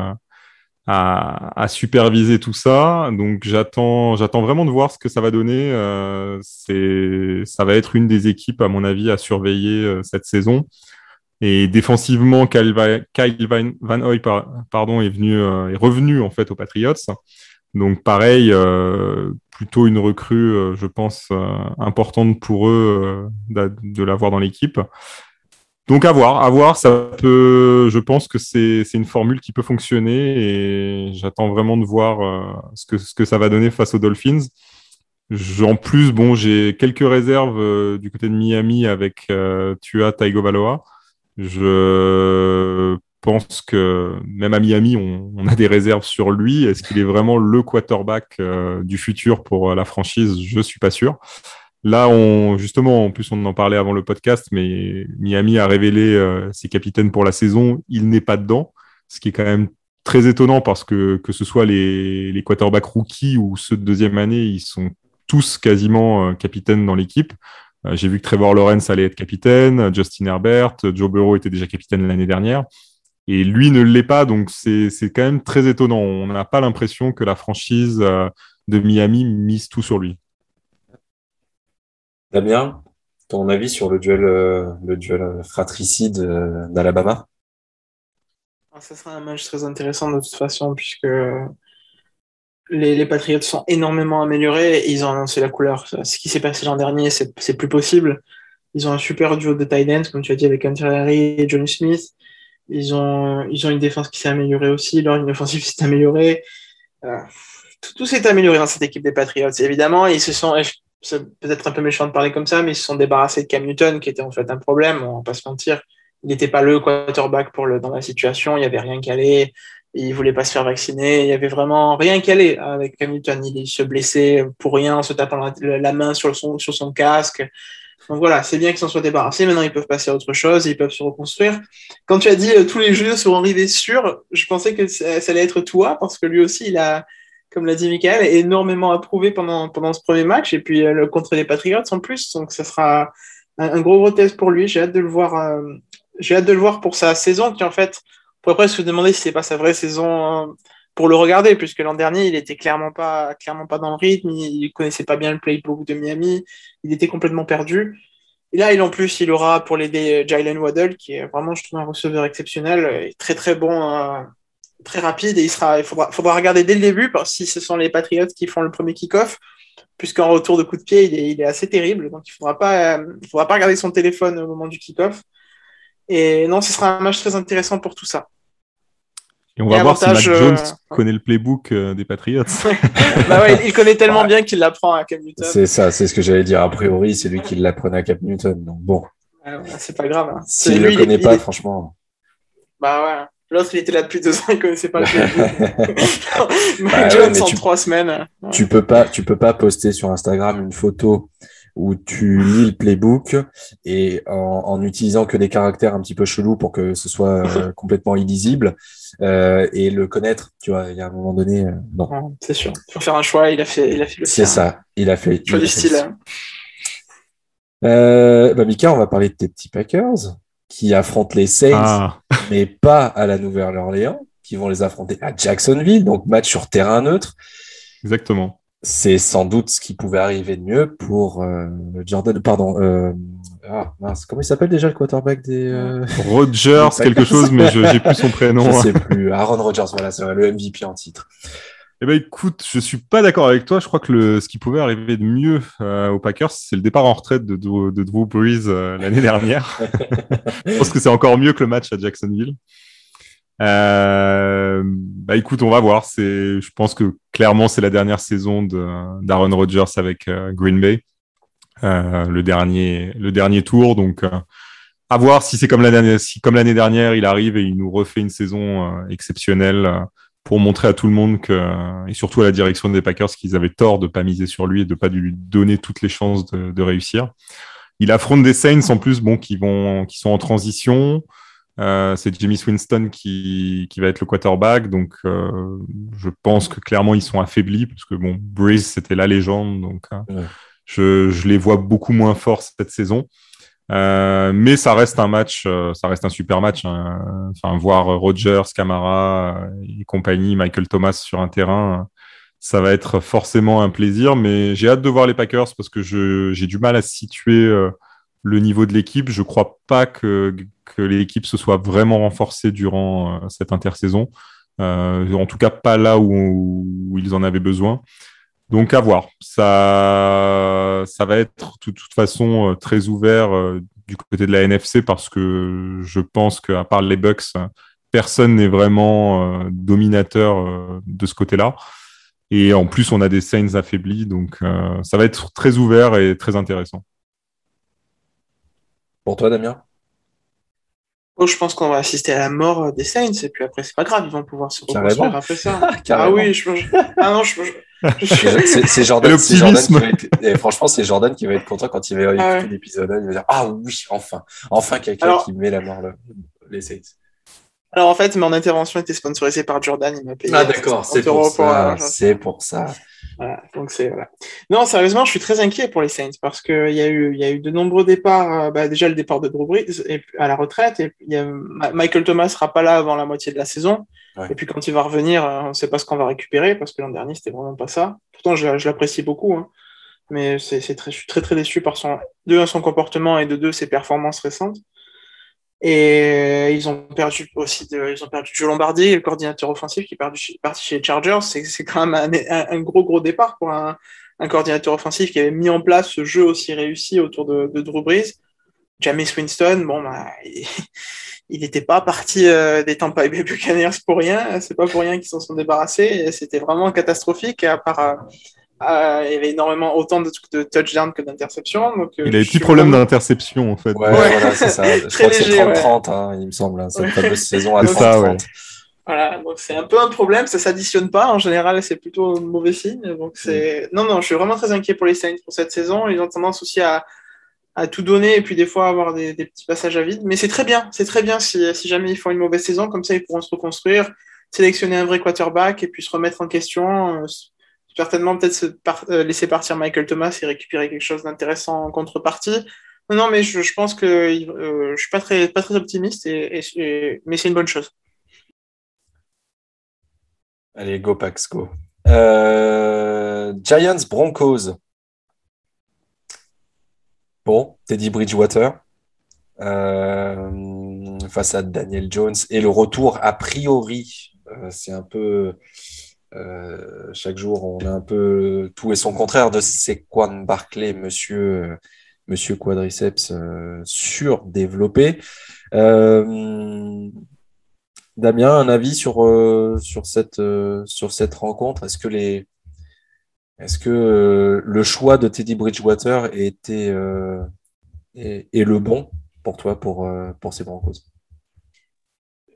à, superviser tout ça. Donc j'attends, j'attends vraiment de voir ce que ça va donner. Euh, c'est, ça va être une des équipes, à mon avis, à surveiller euh, cette saison. Et défensivement, Kyle, Van, Hoy pardon, est, venu, euh, est revenu en fait aux Patriots. Donc pareil, plutôt une recrue, je pense, importante pour eux de l'avoir dans l'équipe. Donc à voir, à voir, ça peut. Je pense que c'est une formule qui peut fonctionner et j'attends vraiment de voir euh, ce, que, ça va donner face aux Dolphins. En plus, bon, j'ai quelques réserves euh, du côté de Miami avec euh, Tua Tagovailoa. Je pense que même à Miami, on, on a des réserves sur lui. Est-ce qu'il est vraiment le quarterback du futur pour la franchise? Je suis pas sûr. Là, on, justement, en plus, on en parlait avant le podcast, mais Miami a révélé euh, ses capitaines pour la saison. Il n'est pas dedans, ce qui est quand même très étonnant parce que que ce soit les, les quarterbacks rookies ou ceux de deuxième année, ils sont tous quasiment euh, capitaines dans l'équipe. Euh, j'ai vu que Trevor Lawrence allait être capitaine, Justin Herbert, Joe Burrow était déjà capitaine l'année dernière. et lui ne l'est pas, donc c'est quand même très étonnant. On n'a pas l'impression que la franchise de Miami mise tout sur lui. Damien, ton avis sur le duel, le duel fratricide d'Alabama? Ah, Ça sera un match très intéressant de toute façon, puisque les, Patriots sont énormément améliorés et ils ont annoncé la couleur. Ce qui s'est passé l'an dernier, c'est plus possible. Ils ont un super duo de tight ends, comme tu as dit, avec Henry et Johnny Smith. Ils ont, ils ont une défense qui s'est améliorée aussi. Leur ligne offensive s'est améliorée. Euh, tout, s'est amélioré dans cette équipe des Patriots. évidemment, ils se sont, c'est peut-être un peu méchant de parler comme ça, mais ils se sont débarrassés de Cam Newton, qui était en fait un problème, on va pas se mentir. Il n'était pas le quarterback pour le, dans la situation, il n'y avait rien allait il voulait pas se faire vacciner. Il y avait vraiment rien aller avec Hamilton. Il se blessait pour rien en se tapant la, main sur son, sur son casque. Donc voilà, c'est bien qu'ils s'en soient débarrassés. Maintenant, ils peuvent passer à autre chose, ils peuvent se reconstruire. Quand tu as dit euh, tous les jeux seront arrivés sûrs, je pensais que ça, allait être toi, parce que lui aussi, il a, comme l'a dit Michael, énormément approuvé pendant, pendant ce premier match, et puis euh, contre les Patriots en plus. Donc ça sera un, gros, gros test pour lui. J'ai hâte de le voir. Euh, j'ai hâte de le voir pour sa saison qui en fait pourrait presque se demander si c'est pas sa vraie saison hein, pour le regarder, puisque l'an dernier, il était clairement pas, clairement pas dans le rythme, il connaissait pas bien le playbook de Miami, il était complètement perdu. Et là, il, en plus, il aura pour l'aider Jalen Waddle, qui est vraiment, je trouve, un receveur exceptionnel, très très bon, euh, très rapide, et il sera, il faudra, faudra regarder dès le début, parce si ce sont les Patriots qui font le premier kick-off, puisqu'en retour de coup de pied, il est, il est assez terrible, donc il faudra pas, euh, faudra pas regarder son téléphone au moment du kick-off. Et non, ce sera un match très intéressant pour tout ça. Et on va voir si Mac Jones euh, connaît le playbook euh, des Patriots. bah ouais, il connaît tellement bien qu'il l'apprend à Cap Newton. C'est ça, c'est ce que j'allais dire. A priori, c'est lui qui l'apprenait à Cap Newton. Donc bon. c'est pas grave. Hein. S'il ne le connaît pas, franchement. Bah ouais. L'autre, il était là depuis deux ans, il connaissait pas le playbook. Mac bah Jones en trois semaines. Tu peux pas, tu peux pas poster sur Instagram une photo où tu lis le playbook et en, utilisant que des caractères un petit peu chelous pour que ce soit euh, complètement illisible euh, et le connaître, tu vois, il y a un moment donné, euh, non. C'est sûr. Pour faire un choix, il a fait, il a fait le C'est ça, il a fait. Choix du style. Bah Mika, on va parler de tes petits Packers qui affrontent les Saints, ah. mais pas à la Nouvelle-Orléans, qui vont les affronter à Jacksonville, donc match sur terrain neutre. Exactement c'est sans doute ce qui pouvait arriver de mieux pour euh, Jordan. Pardon. Euh, ah, mince, comment il s'appelle déjà le quarterback des euh, Rogers quelque chose, mais je j'ai plus son prénom. Je sais plus. Aaron Rodgers, voilà, c'est le MVP en titre. Eh ben écoute, je suis pas d'accord avec toi. Je crois que le, ce qui pouvait arriver de mieux aux Packers, c'est le départ en retraite de, de Drew Brees l'année dernière. je pense que c'est encore mieux que le match à Jacksonville. Euh, bah écoute, on va voir. C'est, je pense que clairement c'est la dernière saison d'Aaron Rodgers avec euh, Green Bay, euh, le dernier, le dernier tour. Donc, euh, à voir si c'est comme l'année, si comme l'année dernière, il arrive et il nous refait une saison exceptionnelle pour montrer à tout le monde que, et surtout à la direction des Packers, qu'ils avaient tort de pas miser sur lui et de pas lui donner toutes les chances de, de réussir. Il affronte des Saints en plus, bon, qui vont, qui sont en transition. Euh, c'est Jimmy Winston qui, qui, va être le quarterback. Donc, euh, je pense que clairement, ils sont affaiblis parce que, bon, Breeze, c'était la légende. Donc, euh, je, je, les vois beaucoup moins forts cette saison. Euh, mais ça reste un match, euh, ça reste un super match. Hein. Enfin, voir Rogers, Camara et compagnie, Michael Thomas sur un terrain, ça va être forcément un plaisir. Mais j'ai hâte de voir les Packers parce que j'ai du mal à situer le niveau de l'équipe. Je crois pas que, que l'équipe se soit vraiment renforcée durant euh, cette intersaison. Euh, en tout cas, pas là où, ils en avaient besoin. Donc à voir. Ça, ça va être de toute façon euh, très ouvert du côté de la NFC parce que je pense qu'à part les Bucks, personne n'est vraiment dominateur de ce côté-là. Et en plus, on a des Saints affaiblis, donc ça va être très ouvert et très intéressant. Pour toi, Damien? Oh, Je pense qu'on va assister à la mort des Saints, et puis après, c'est pas grave, ils vont pouvoir se reconstruire après ça. ah oui, je, ah non, je, c'est Jordan, Jordan, qui va être, et franchement, c'est Jordan qui va être content quand il va écouter ah l'épisode. Il va dire Ah oui, enfin, enfin quelqu'un qui met la mort les Saints. Alors en fait, mon intervention était sponsorisée par Jordan, il m'a payé. Ah d'accord, c'est pour, ça. C'est pour ça. Voilà, donc c'est voilà. Non, sérieusement, je suis très inquiet pour les Saints parce qu'il y a eu il y a eu de nombreux départs. bah, déjà le départ de Drew Brees et, à la retraite et y a, Michael Thomas sera pas là avant la moitié de la saison. Et puis quand il va revenir, on ne sait pas ce qu'on va récupérer parce que l'an dernier c'était vraiment pas ça. Pourtant, je, je l'apprécie beaucoup, hein. mais c'est très, je suis très très déçu par son de son comportement et de deux ses performances récentes. Et ils ont perdu aussi de, ils ont perdu Joe Lombardi, le coordinateur offensif qui est parti chez les Chargers. C'est quand même un, gros gros départ pour un, un, coordinateur offensif qui avait mis en place ce jeu aussi réussi autour de, de Drew Brees. James Winston, bon, bah, il n'était pas parti euh, des Tampa Bay Buccaneers pour rien. C'est pas pour rien qu'ils s'en sont débarrassés. C'était vraiment catastrophique. À part, euh, euh, il y avait énormément autant de, de touchdowns que d'interceptions. Donc, euh, il a des petits problèmes d'interception en fait. Ouais, voilà, c'est ça. Je crois que c'est 30-30, hein, il me semble, hein, cette fameuse saison à 30-30. Voilà, donc c'est un peu un problème, ça s'additionne pas. En général, c'est plutôt un mauvais signe. Donc c'est mm. non, non, je suis vraiment très inquiet pour les Saints pour cette saison. Ils ont tendance aussi à, à tout donner et puis des fois avoir des, des petits passages à vide. Mais c'est très bien, c'est très bien si, si jamais ils font une mauvaise saison, comme ça ils pourront se reconstruire, sélectionner un vrai quarterback et puis se remettre en question. Euh, certainement peut-être euh, laisser partir Michael Thomas et récupérer quelque chose d'intéressant en contrepartie. Non, mais je, pense que euh, je suis pas très, optimiste, mais c'est une bonne chose. Allez, go Pax, go. Euh, Giants Broncos. Bon, Teddy Bridgewater face à Daniel Jones et le retour a priori, c'est un peu euh, chaque jour, on a un peu tout et son contraire de Sequan Barclay, monsieur, monsieur quadriceps euh, surdéveloppé. Euh, Damien, un avis sur, sur, cette, sur cette rencontre? Est-ce que, les, est-ce que le choix de Teddy Bridgewater était, est, est, le bon pour toi pour, pour ces Broncos?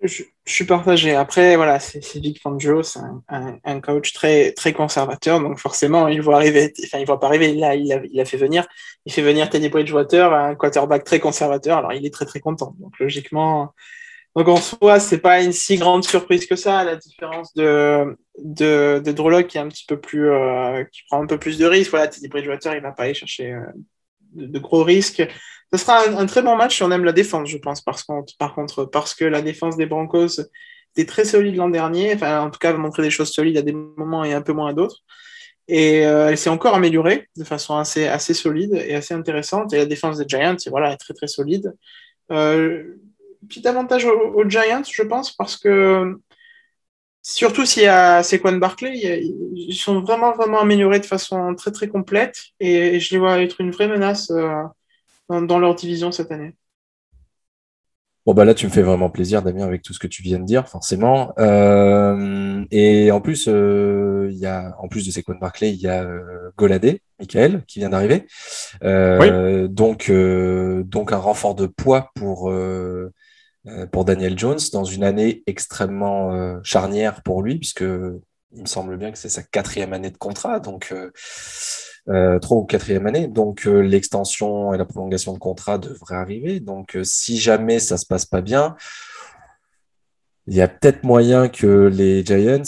Je, suis partagé. Après, voilà, c'est Vic Fangio, c'est un, coach très, très conservateur, donc forcément, il voit arriver, enfin, il voit pas arriver. Là, il a, il a fait venir, il fait venir Teddy Bridgewater, un quarterback très conservateur. Alors, il est très, très content. Donc, logiquement, donc en soi, c'est pas une si grande surprise que ça, la différence de, de, de qui est un petit peu plus, euh, qui prend un peu plus de risques. Voilà, Teddy Bridgewater, il va pas aller chercher euh, de, gros risques. Ce sera un, très bon match si on aime la défense, je pense, par contre, par contre parce que la défense des Broncos était très solide l'an dernier, enfin, en tout cas, montrer des choses solides à des moments et un peu moins à d'autres. Et euh, elle s'est encore améliorée de façon assez, assez solide et assez intéressante. Et la défense des Giants, voilà, est très très solide. Euh, petit avantage aux, Giants, je pense, parce que surtout s'il y a Sequan Barkley, ils sont vraiment vraiment améliorés de façon très très complète. Et, je les vois être une vraie menace. Euh, dans, leur division cette année. Bon, bah là, tu me fais vraiment plaisir, Damien, avec tout ce que tu viens de dire, forcément. Euh, et en plus, euh, il y a, en plus de Sequon Barclay, il y a euh, Goladé, Michael, qui vient d'arriver. donc, donc, un renfort de poids pour, pour Daniel Jones dans une année extrêmement charnière pour lui, puisque il me semble bien que c'est sa quatrième année de contrat. Donc, euh, trois ou quatrième année. Donc euh, l'extension et la prolongation de contrat devraient arriver. Donc euh, si jamais ça se passe pas bien, il y a peut-être moyen que les Giants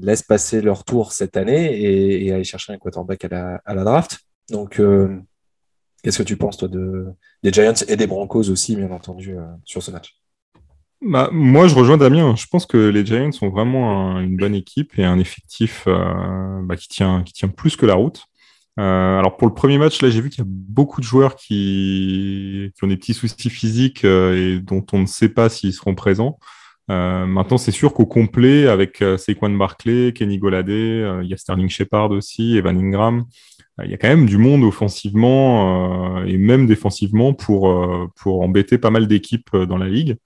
laissent passer leur tour cette année et, et aller chercher un quarterback à la, à la draft. Donc qu'est-ce que tu penses toi de, des Giants et des Broncos aussi, bien entendu, sur ce match? Bah, moi, je rejoins Damien. Je pense que les Giants sont vraiment une bonne équipe et un effectif euh, bah, qui, tient, qui tient plus que la route. Euh, alors pour le premier match, là, j'ai vu qu'il y a beaucoup de joueurs qui, ont des petits soucis physiques euh, et dont on ne sait pas s'ils seront présents. Euh, maintenant, c'est sûr qu'au complet, avec euh, Saquon Barclay, Kenny Goladé, il y a Sterling Shepard aussi, Evan Ingram, il y a quand même du monde offensivement et même défensivement pour, pour embêter pas mal d'équipes dans la ligue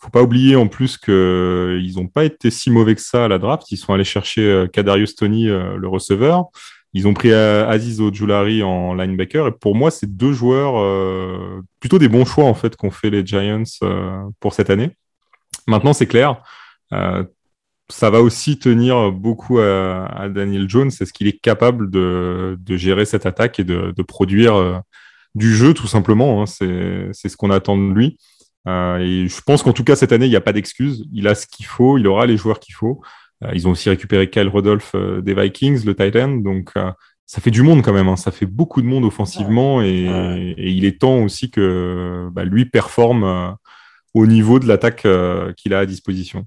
faut pas oublier en plus qu'ils n'ont pas été si mauvais que ça à la draft. Ils sont allés chercher euh, Kadarius Tony, euh, le receveur. Ils ont pris euh, Aziz Ojulari en linebacker. Et pour moi, c'est deux joueurs plutôt des bons choix en fait qu'ont fait les Giants pour cette année. Maintenant, c'est clair. Ça va aussi tenir beaucoup à, Daniel Jones. Est-ce qu'il est capable de, gérer cette attaque et de, produire du jeu tout simplement hein. C'est ce qu'on attend de lui. Euh, et je pense qu'en tout cas, cette année, il n'y a pas d'excuse. Il a ce qu'il faut, il aura les joueurs qu'il faut. ils ont aussi récupéré Kyle Rodolph des Vikings, le tight end. Donc, ça fait du monde quand même. Hein. Ça fait beaucoup de monde offensivement et, il est temps aussi que bah, lui performe au niveau de l'attaque qu'il a à disposition.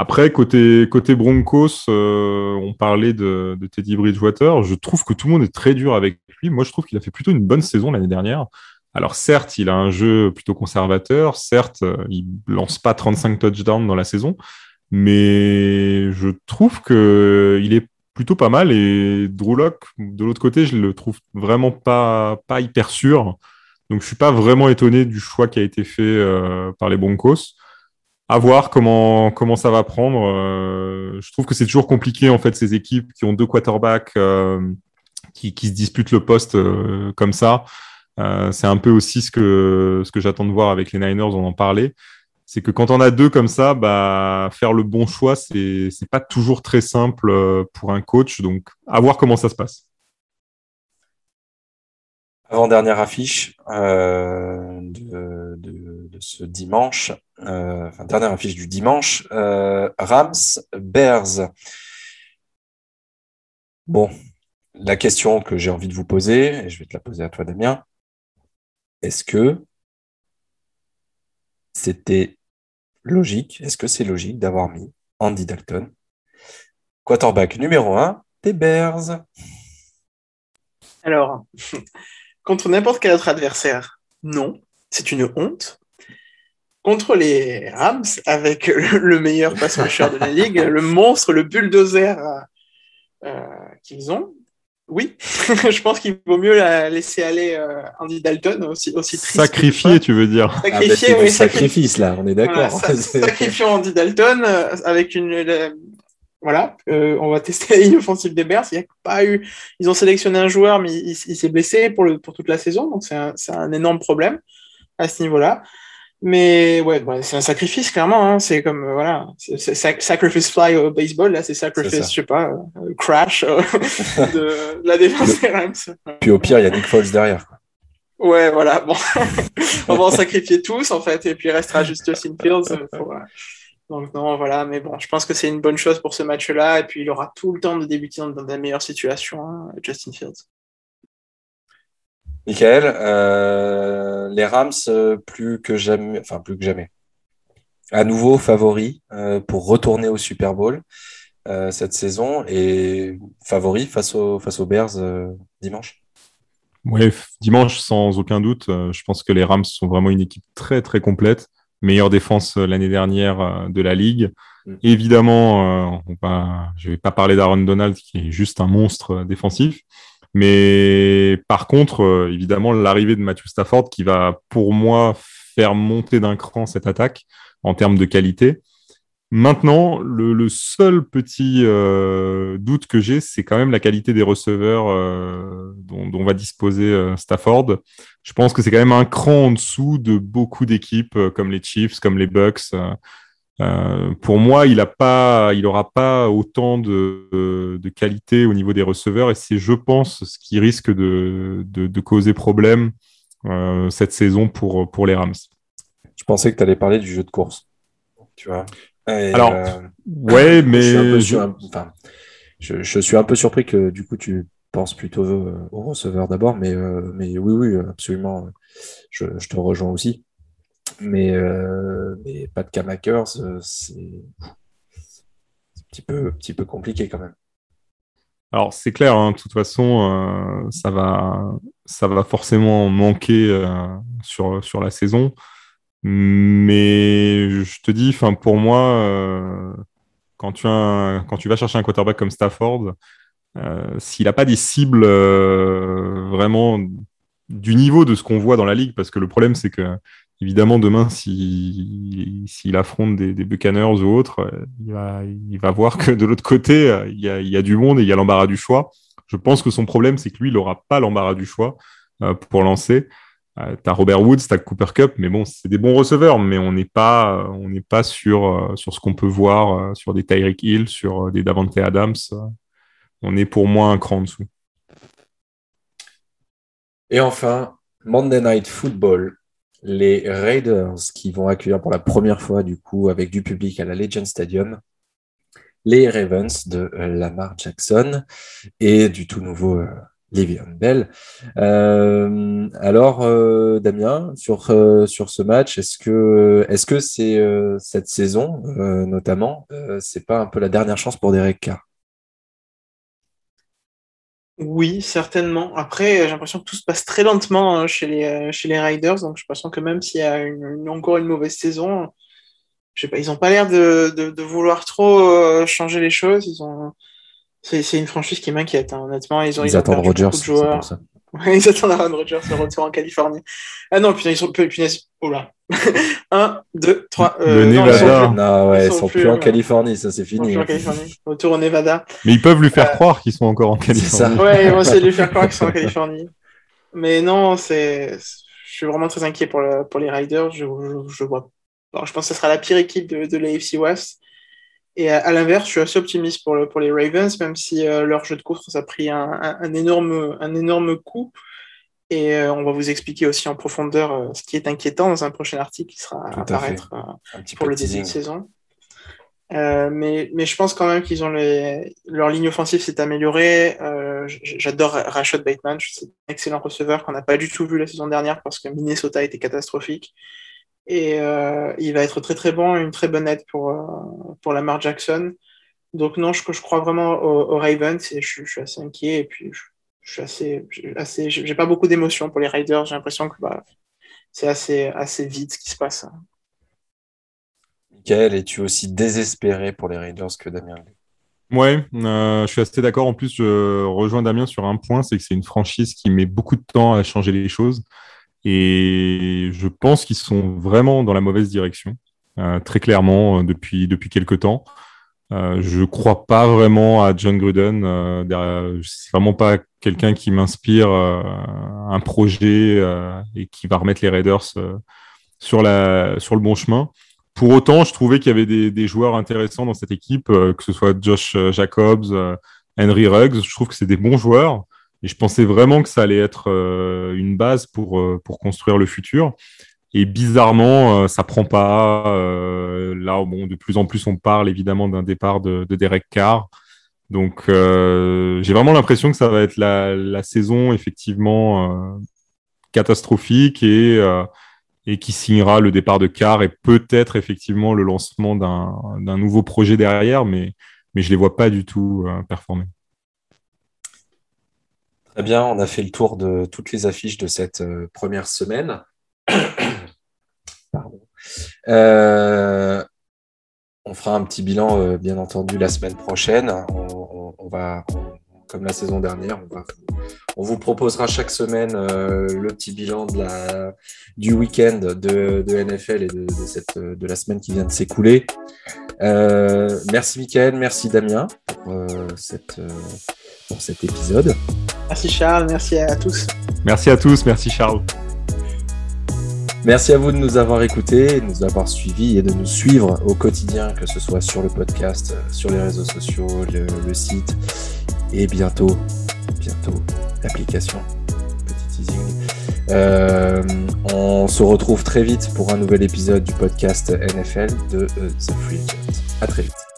Après, côté, côté Broncos, euh, on parlait de, Teddy Bridgewater. Je trouve que tout le monde est très dur avec lui. Moi, je trouve qu'il a fait plutôt une bonne saison l'année dernière. Alors, certes, il a un jeu plutôt conservateur. Certes, euh, il lance pas 35 touchdowns dans la saison. Mais je trouve qu'il est plutôt pas mal. Et Drew Locke, de l'autre côté, je le trouve vraiment pas, pas hyper sûr. Donc, je suis pas vraiment étonné du choix qui a été fait euh, par les Broncos à voir comment, comment ça va prendre. Euh, je trouve que c'est toujours compliqué, en fait, ces équipes qui ont deux quarterbacks euh, qui, qui, se disputent le poste euh, comme ça. c'est un peu aussi ce que, ce que j'attends de voir avec les Niners, on en parlait. C'est que quand on a deux comme ça, bah, faire le bon choix, c'est pas toujours très simple pour un coach. Donc, à voir comment ça se passe. Avant-dernière affiche de, de, ce dimanche, euh, enfin, dernière affiche du dimanche, euh, Rams, Bears. Bon, la question que j'ai envie de vous poser, et je vais te la poser à toi Damien, est-ce que c'était logique, est-ce que c'est logique d'avoir mis Andy Dalton, quarterback numéro 1 des Bears? Alors, contre n'importe quel autre adversaire, non, c'est une honte contre les Rams avec le meilleur pass rusher de la ligue, le monstre, le bulldozer euh, qu'ils ont. Oui, je pense qu'il vaut mieux la laisser aller euh, Andy Dalton aussi, aussi triste. Sacrifier, tu veux dire Sacrifier, ah, bah, oui, sacrifice là, on est d'accord. sacrifiant Andy Dalton euh, avec une. voilà, on va tester la ligne offensive des Bears. Il y a pas eu. Ils ont sélectionné un joueur, mais il, s'est blessé pour, le, pour toute la saison, donc c'est un, un énorme problème à ce niveau-là. Mais ouais, c'est un sacrifice, clairement. Hein. C'est comme, euh, voilà, sacrifice fly au baseball, là, c'est sacrifice, je sais pas, euh, crash euh, de, la défense des Rams. Puis au pire, il y a Nick Foles derrière. Ouais, voilà, bon. On va en sacrifier tous, en fait, et puis il restera juste Justin Fields. Donc, non, voilà, mais bon, je pense que c'est une bonne chose pour ce match-là, et puis il aura tout le temps de débuter dans, la meilleure situation, hein, Justin Fields. Michael, euh, les Rams euh, plus que jamais, enfin plus que jamais, à nouveau favoris euh, pour retourner au Super Bowl cette saison et favoris face, face aux Bears dimanche. Oui, dimanche sans aucun doute. je pense que les Rams sont vraiment une équipe très très complète, meilleure défense l'année dernière de la ligue. Mm. Évidemment, je ne vais pas parler d'Aaron Donald qui est juste un monstre défensif. Mais par contre, euh, évidemment, l'arrivée de Matthew Stafford qui va, pour moi, faire monter d'un cran cette attaque en termes de qualité. Maintenant, le, seul petit euh, doute que j'ai, c'est quand même la qualité des receveurs euh, dont, va disposer Stafford. Je pense que c'est quand même un cran en dessous de beaucoup d'équipes comme les Chiefs, comme les Bucks. Euh, pour moi, il n'aura pas autant de, qualité au niveau des receveurs et c'est, je pense, ce qui risque de, causer problème euh, cette saison pour, pour les Rams. Je pensais que tu allais parler du jeu de course. Tu vois. Alors, euh, ouais, mais je suis, un peu surpris que du coup tu penses plutôt aux receveurs d'abord, mais, mais oui, oui, absolument. je te rejoins aussi. Mais, euh, mais pas de Kamakers, euh, c'est un petit peu, petit peu compliqué quand même. Alors c'est clair, hein, de toute façon, euh, ça, va, ça va forcément manquer sur, sur la saison. Mais je te dis, pour moi, quand, tu as, quand tu vas chercher un quarterback comme Stafford, s'il n'a pas des cibles vraiment du niveau de ce qu'on voit dans la ligue, parce que le problème c'est que évidemment, demain, s'il affronte des, des, Buccaneers ou autres, euh, il va, voir que de l'autre côté, euh, il y, a, du monde et il y a l'embarras du choix. Je pense que son problème, c'est que lui, il n'aura pas l'embarras du choix euh, pour lancer. Euh, tu as Robert Woods, tu as Cooper Cup, mais bon, c'est des bons receveurs, mais on n'est pas, on n'est pas sur, sur ce qu'on peut voir sur des Tyreek Hill, sur des Davante Adams. on est pour moi un cran en dessous. Et enfin, Monday Night Football les Raiders qui vont accueillir pour la première fois du coup avec du public à la Legend Stadium les Ravens de Lamar Jackson et du tout nouveau Le'Veon Bell. Euh, alors, euh, Damien, sur, euh, sur ce match, est-ce que est-ce que c'est cette saison, notamment, c'est pas un peu la dernière chance pour Derek Carr? Oui, certainement. Après, j'ai l'impression que tout se passe très lentement hein, chez les, chez les Riders, donc j'ai l'impression que même s'il y a encore une mauvaise saison, je sais pas, ils n'ont pas l'air de, de, vouloir trop changer les choses. Ils ont c'est une franchise qui m'inquiète, hein, honnêtement. Ils, ont, ils, attendent Rodgers. Joueurs. Ça. Ils attendent Aaron Rodgers le retour en Californie. Ah non, putain, ils sont. Punaise. Oh là. 1, 2, 3. le Nevada. Non, non, ouais, ils sont, plus, en Californie, ça c'est fini. Ils sont plus en. Californie. Retour au Nevada. Mais ils peuvent lui faire euh... croire qu'ils sont encore en Californie. Ça. Ouais, ils vont essayer de lui faire croire qu'ils sont en Californie. Mais non, c'est. Je suis vraiment très inquiet pour, le... pour les Riders. Je, je, je vois. Alors, je pense que ce sera la pire équipe de, de l'AFC West. Et à, l'inverse, je suis assez optimiste pour, le, pour les Ravens, même si euh, leur jeu de course a pris un, un, énorme, un énorme coup. Et euh, on va vous expliquer aussi en profondeur euh, ce qui est inquiétant dans un prochain article qui sera à apparaître pour le début de saison. mais, mais je pense quand même qu'ils ont les... leur ligne offensive s'est améliorée. J'adore Rashad Bateman, c'est un excellent receveur qu'on n'a pas du tout vu la saison dernière parce que Minnesota était catastrophique. Et euh, il va être très très bon, une très bonne aide pour, euh, pour Lamar Jackson. Donc non, je, je crois vraiment aux, Ravens et je, suis assez inquiet. Et puis je, suis assez, assez j'ai pas beaucoup d'émotions pour les Raiders. J'ai l'impression que bah, c'est assez, assez vite ce qui se passe. Michael, es-tu aussi désespéré pour les Raiders que Damien Ouais, euh, je suis assez d'accord. En plus, je rejoins Damien sur un point, c'est que c'est une franchise qui met beaucoup de temps à changer les choses. Et je pense qu'ils sont vraiment dans la mauvaise direction, euh, très clairement, euh, depuis, depuis quelques temps. Euh, je crois pas vraiment à John Gruden. Euh, c'est vraiment pas quelqu'un qui m'inspire euh, un projet et qui va remettre les Raiders sur, la, sur le bon chemin. Pour autant, je trouvais qu'il y avait des, des, joueurs intéressants dans cette équipe, que ce soit Josh Jacobs, Henry Ruggs. Je trouve que c'est des bons joueurs. Et je pensais vraiment que ça allait être euh, une base pour, euh, pour construire le futur. Et bizarrement, euh, ça prend pas. là, bon, de plus en plus, on parle évidemment d'un départ de, de, Derek Carr. Donc, j'ai vraiment l'impression que ça va être la, la saison effectivement catastrophique et, et qui signera le départ de Carr et peut-être effectivement le lancement d'un nouveau projet derrière, mais, mais je les vois pas du tout performer. Très bien, on a fait le tour de toutes les affiches de cette euh, première semaine. Euh, on fera un petit bilan, euh, bien entendu, la semaine prochaine. On, va, comme la saison dernière, on, vous proposera chaque semaine le petit bilan du week-end de, NFL et de, la semaine qui vient de s'écouler. merci Mickaël, merci Damien pour cet épisode. Merci Charles, merci à tous. Merci à tous, merci Charles. Merci à vous de nous avoir écoutés, de nous avoir suivis et de nous suivre au quotidien, que ce soit sur le podcast, sur les réseaux sociaux, le, site et bientôt, bientôt l'application. Petit teasing. Euh, on se retrouve très vite pour un nouvel épisode du podcast NFL de euh, The Free Agent. À très vite.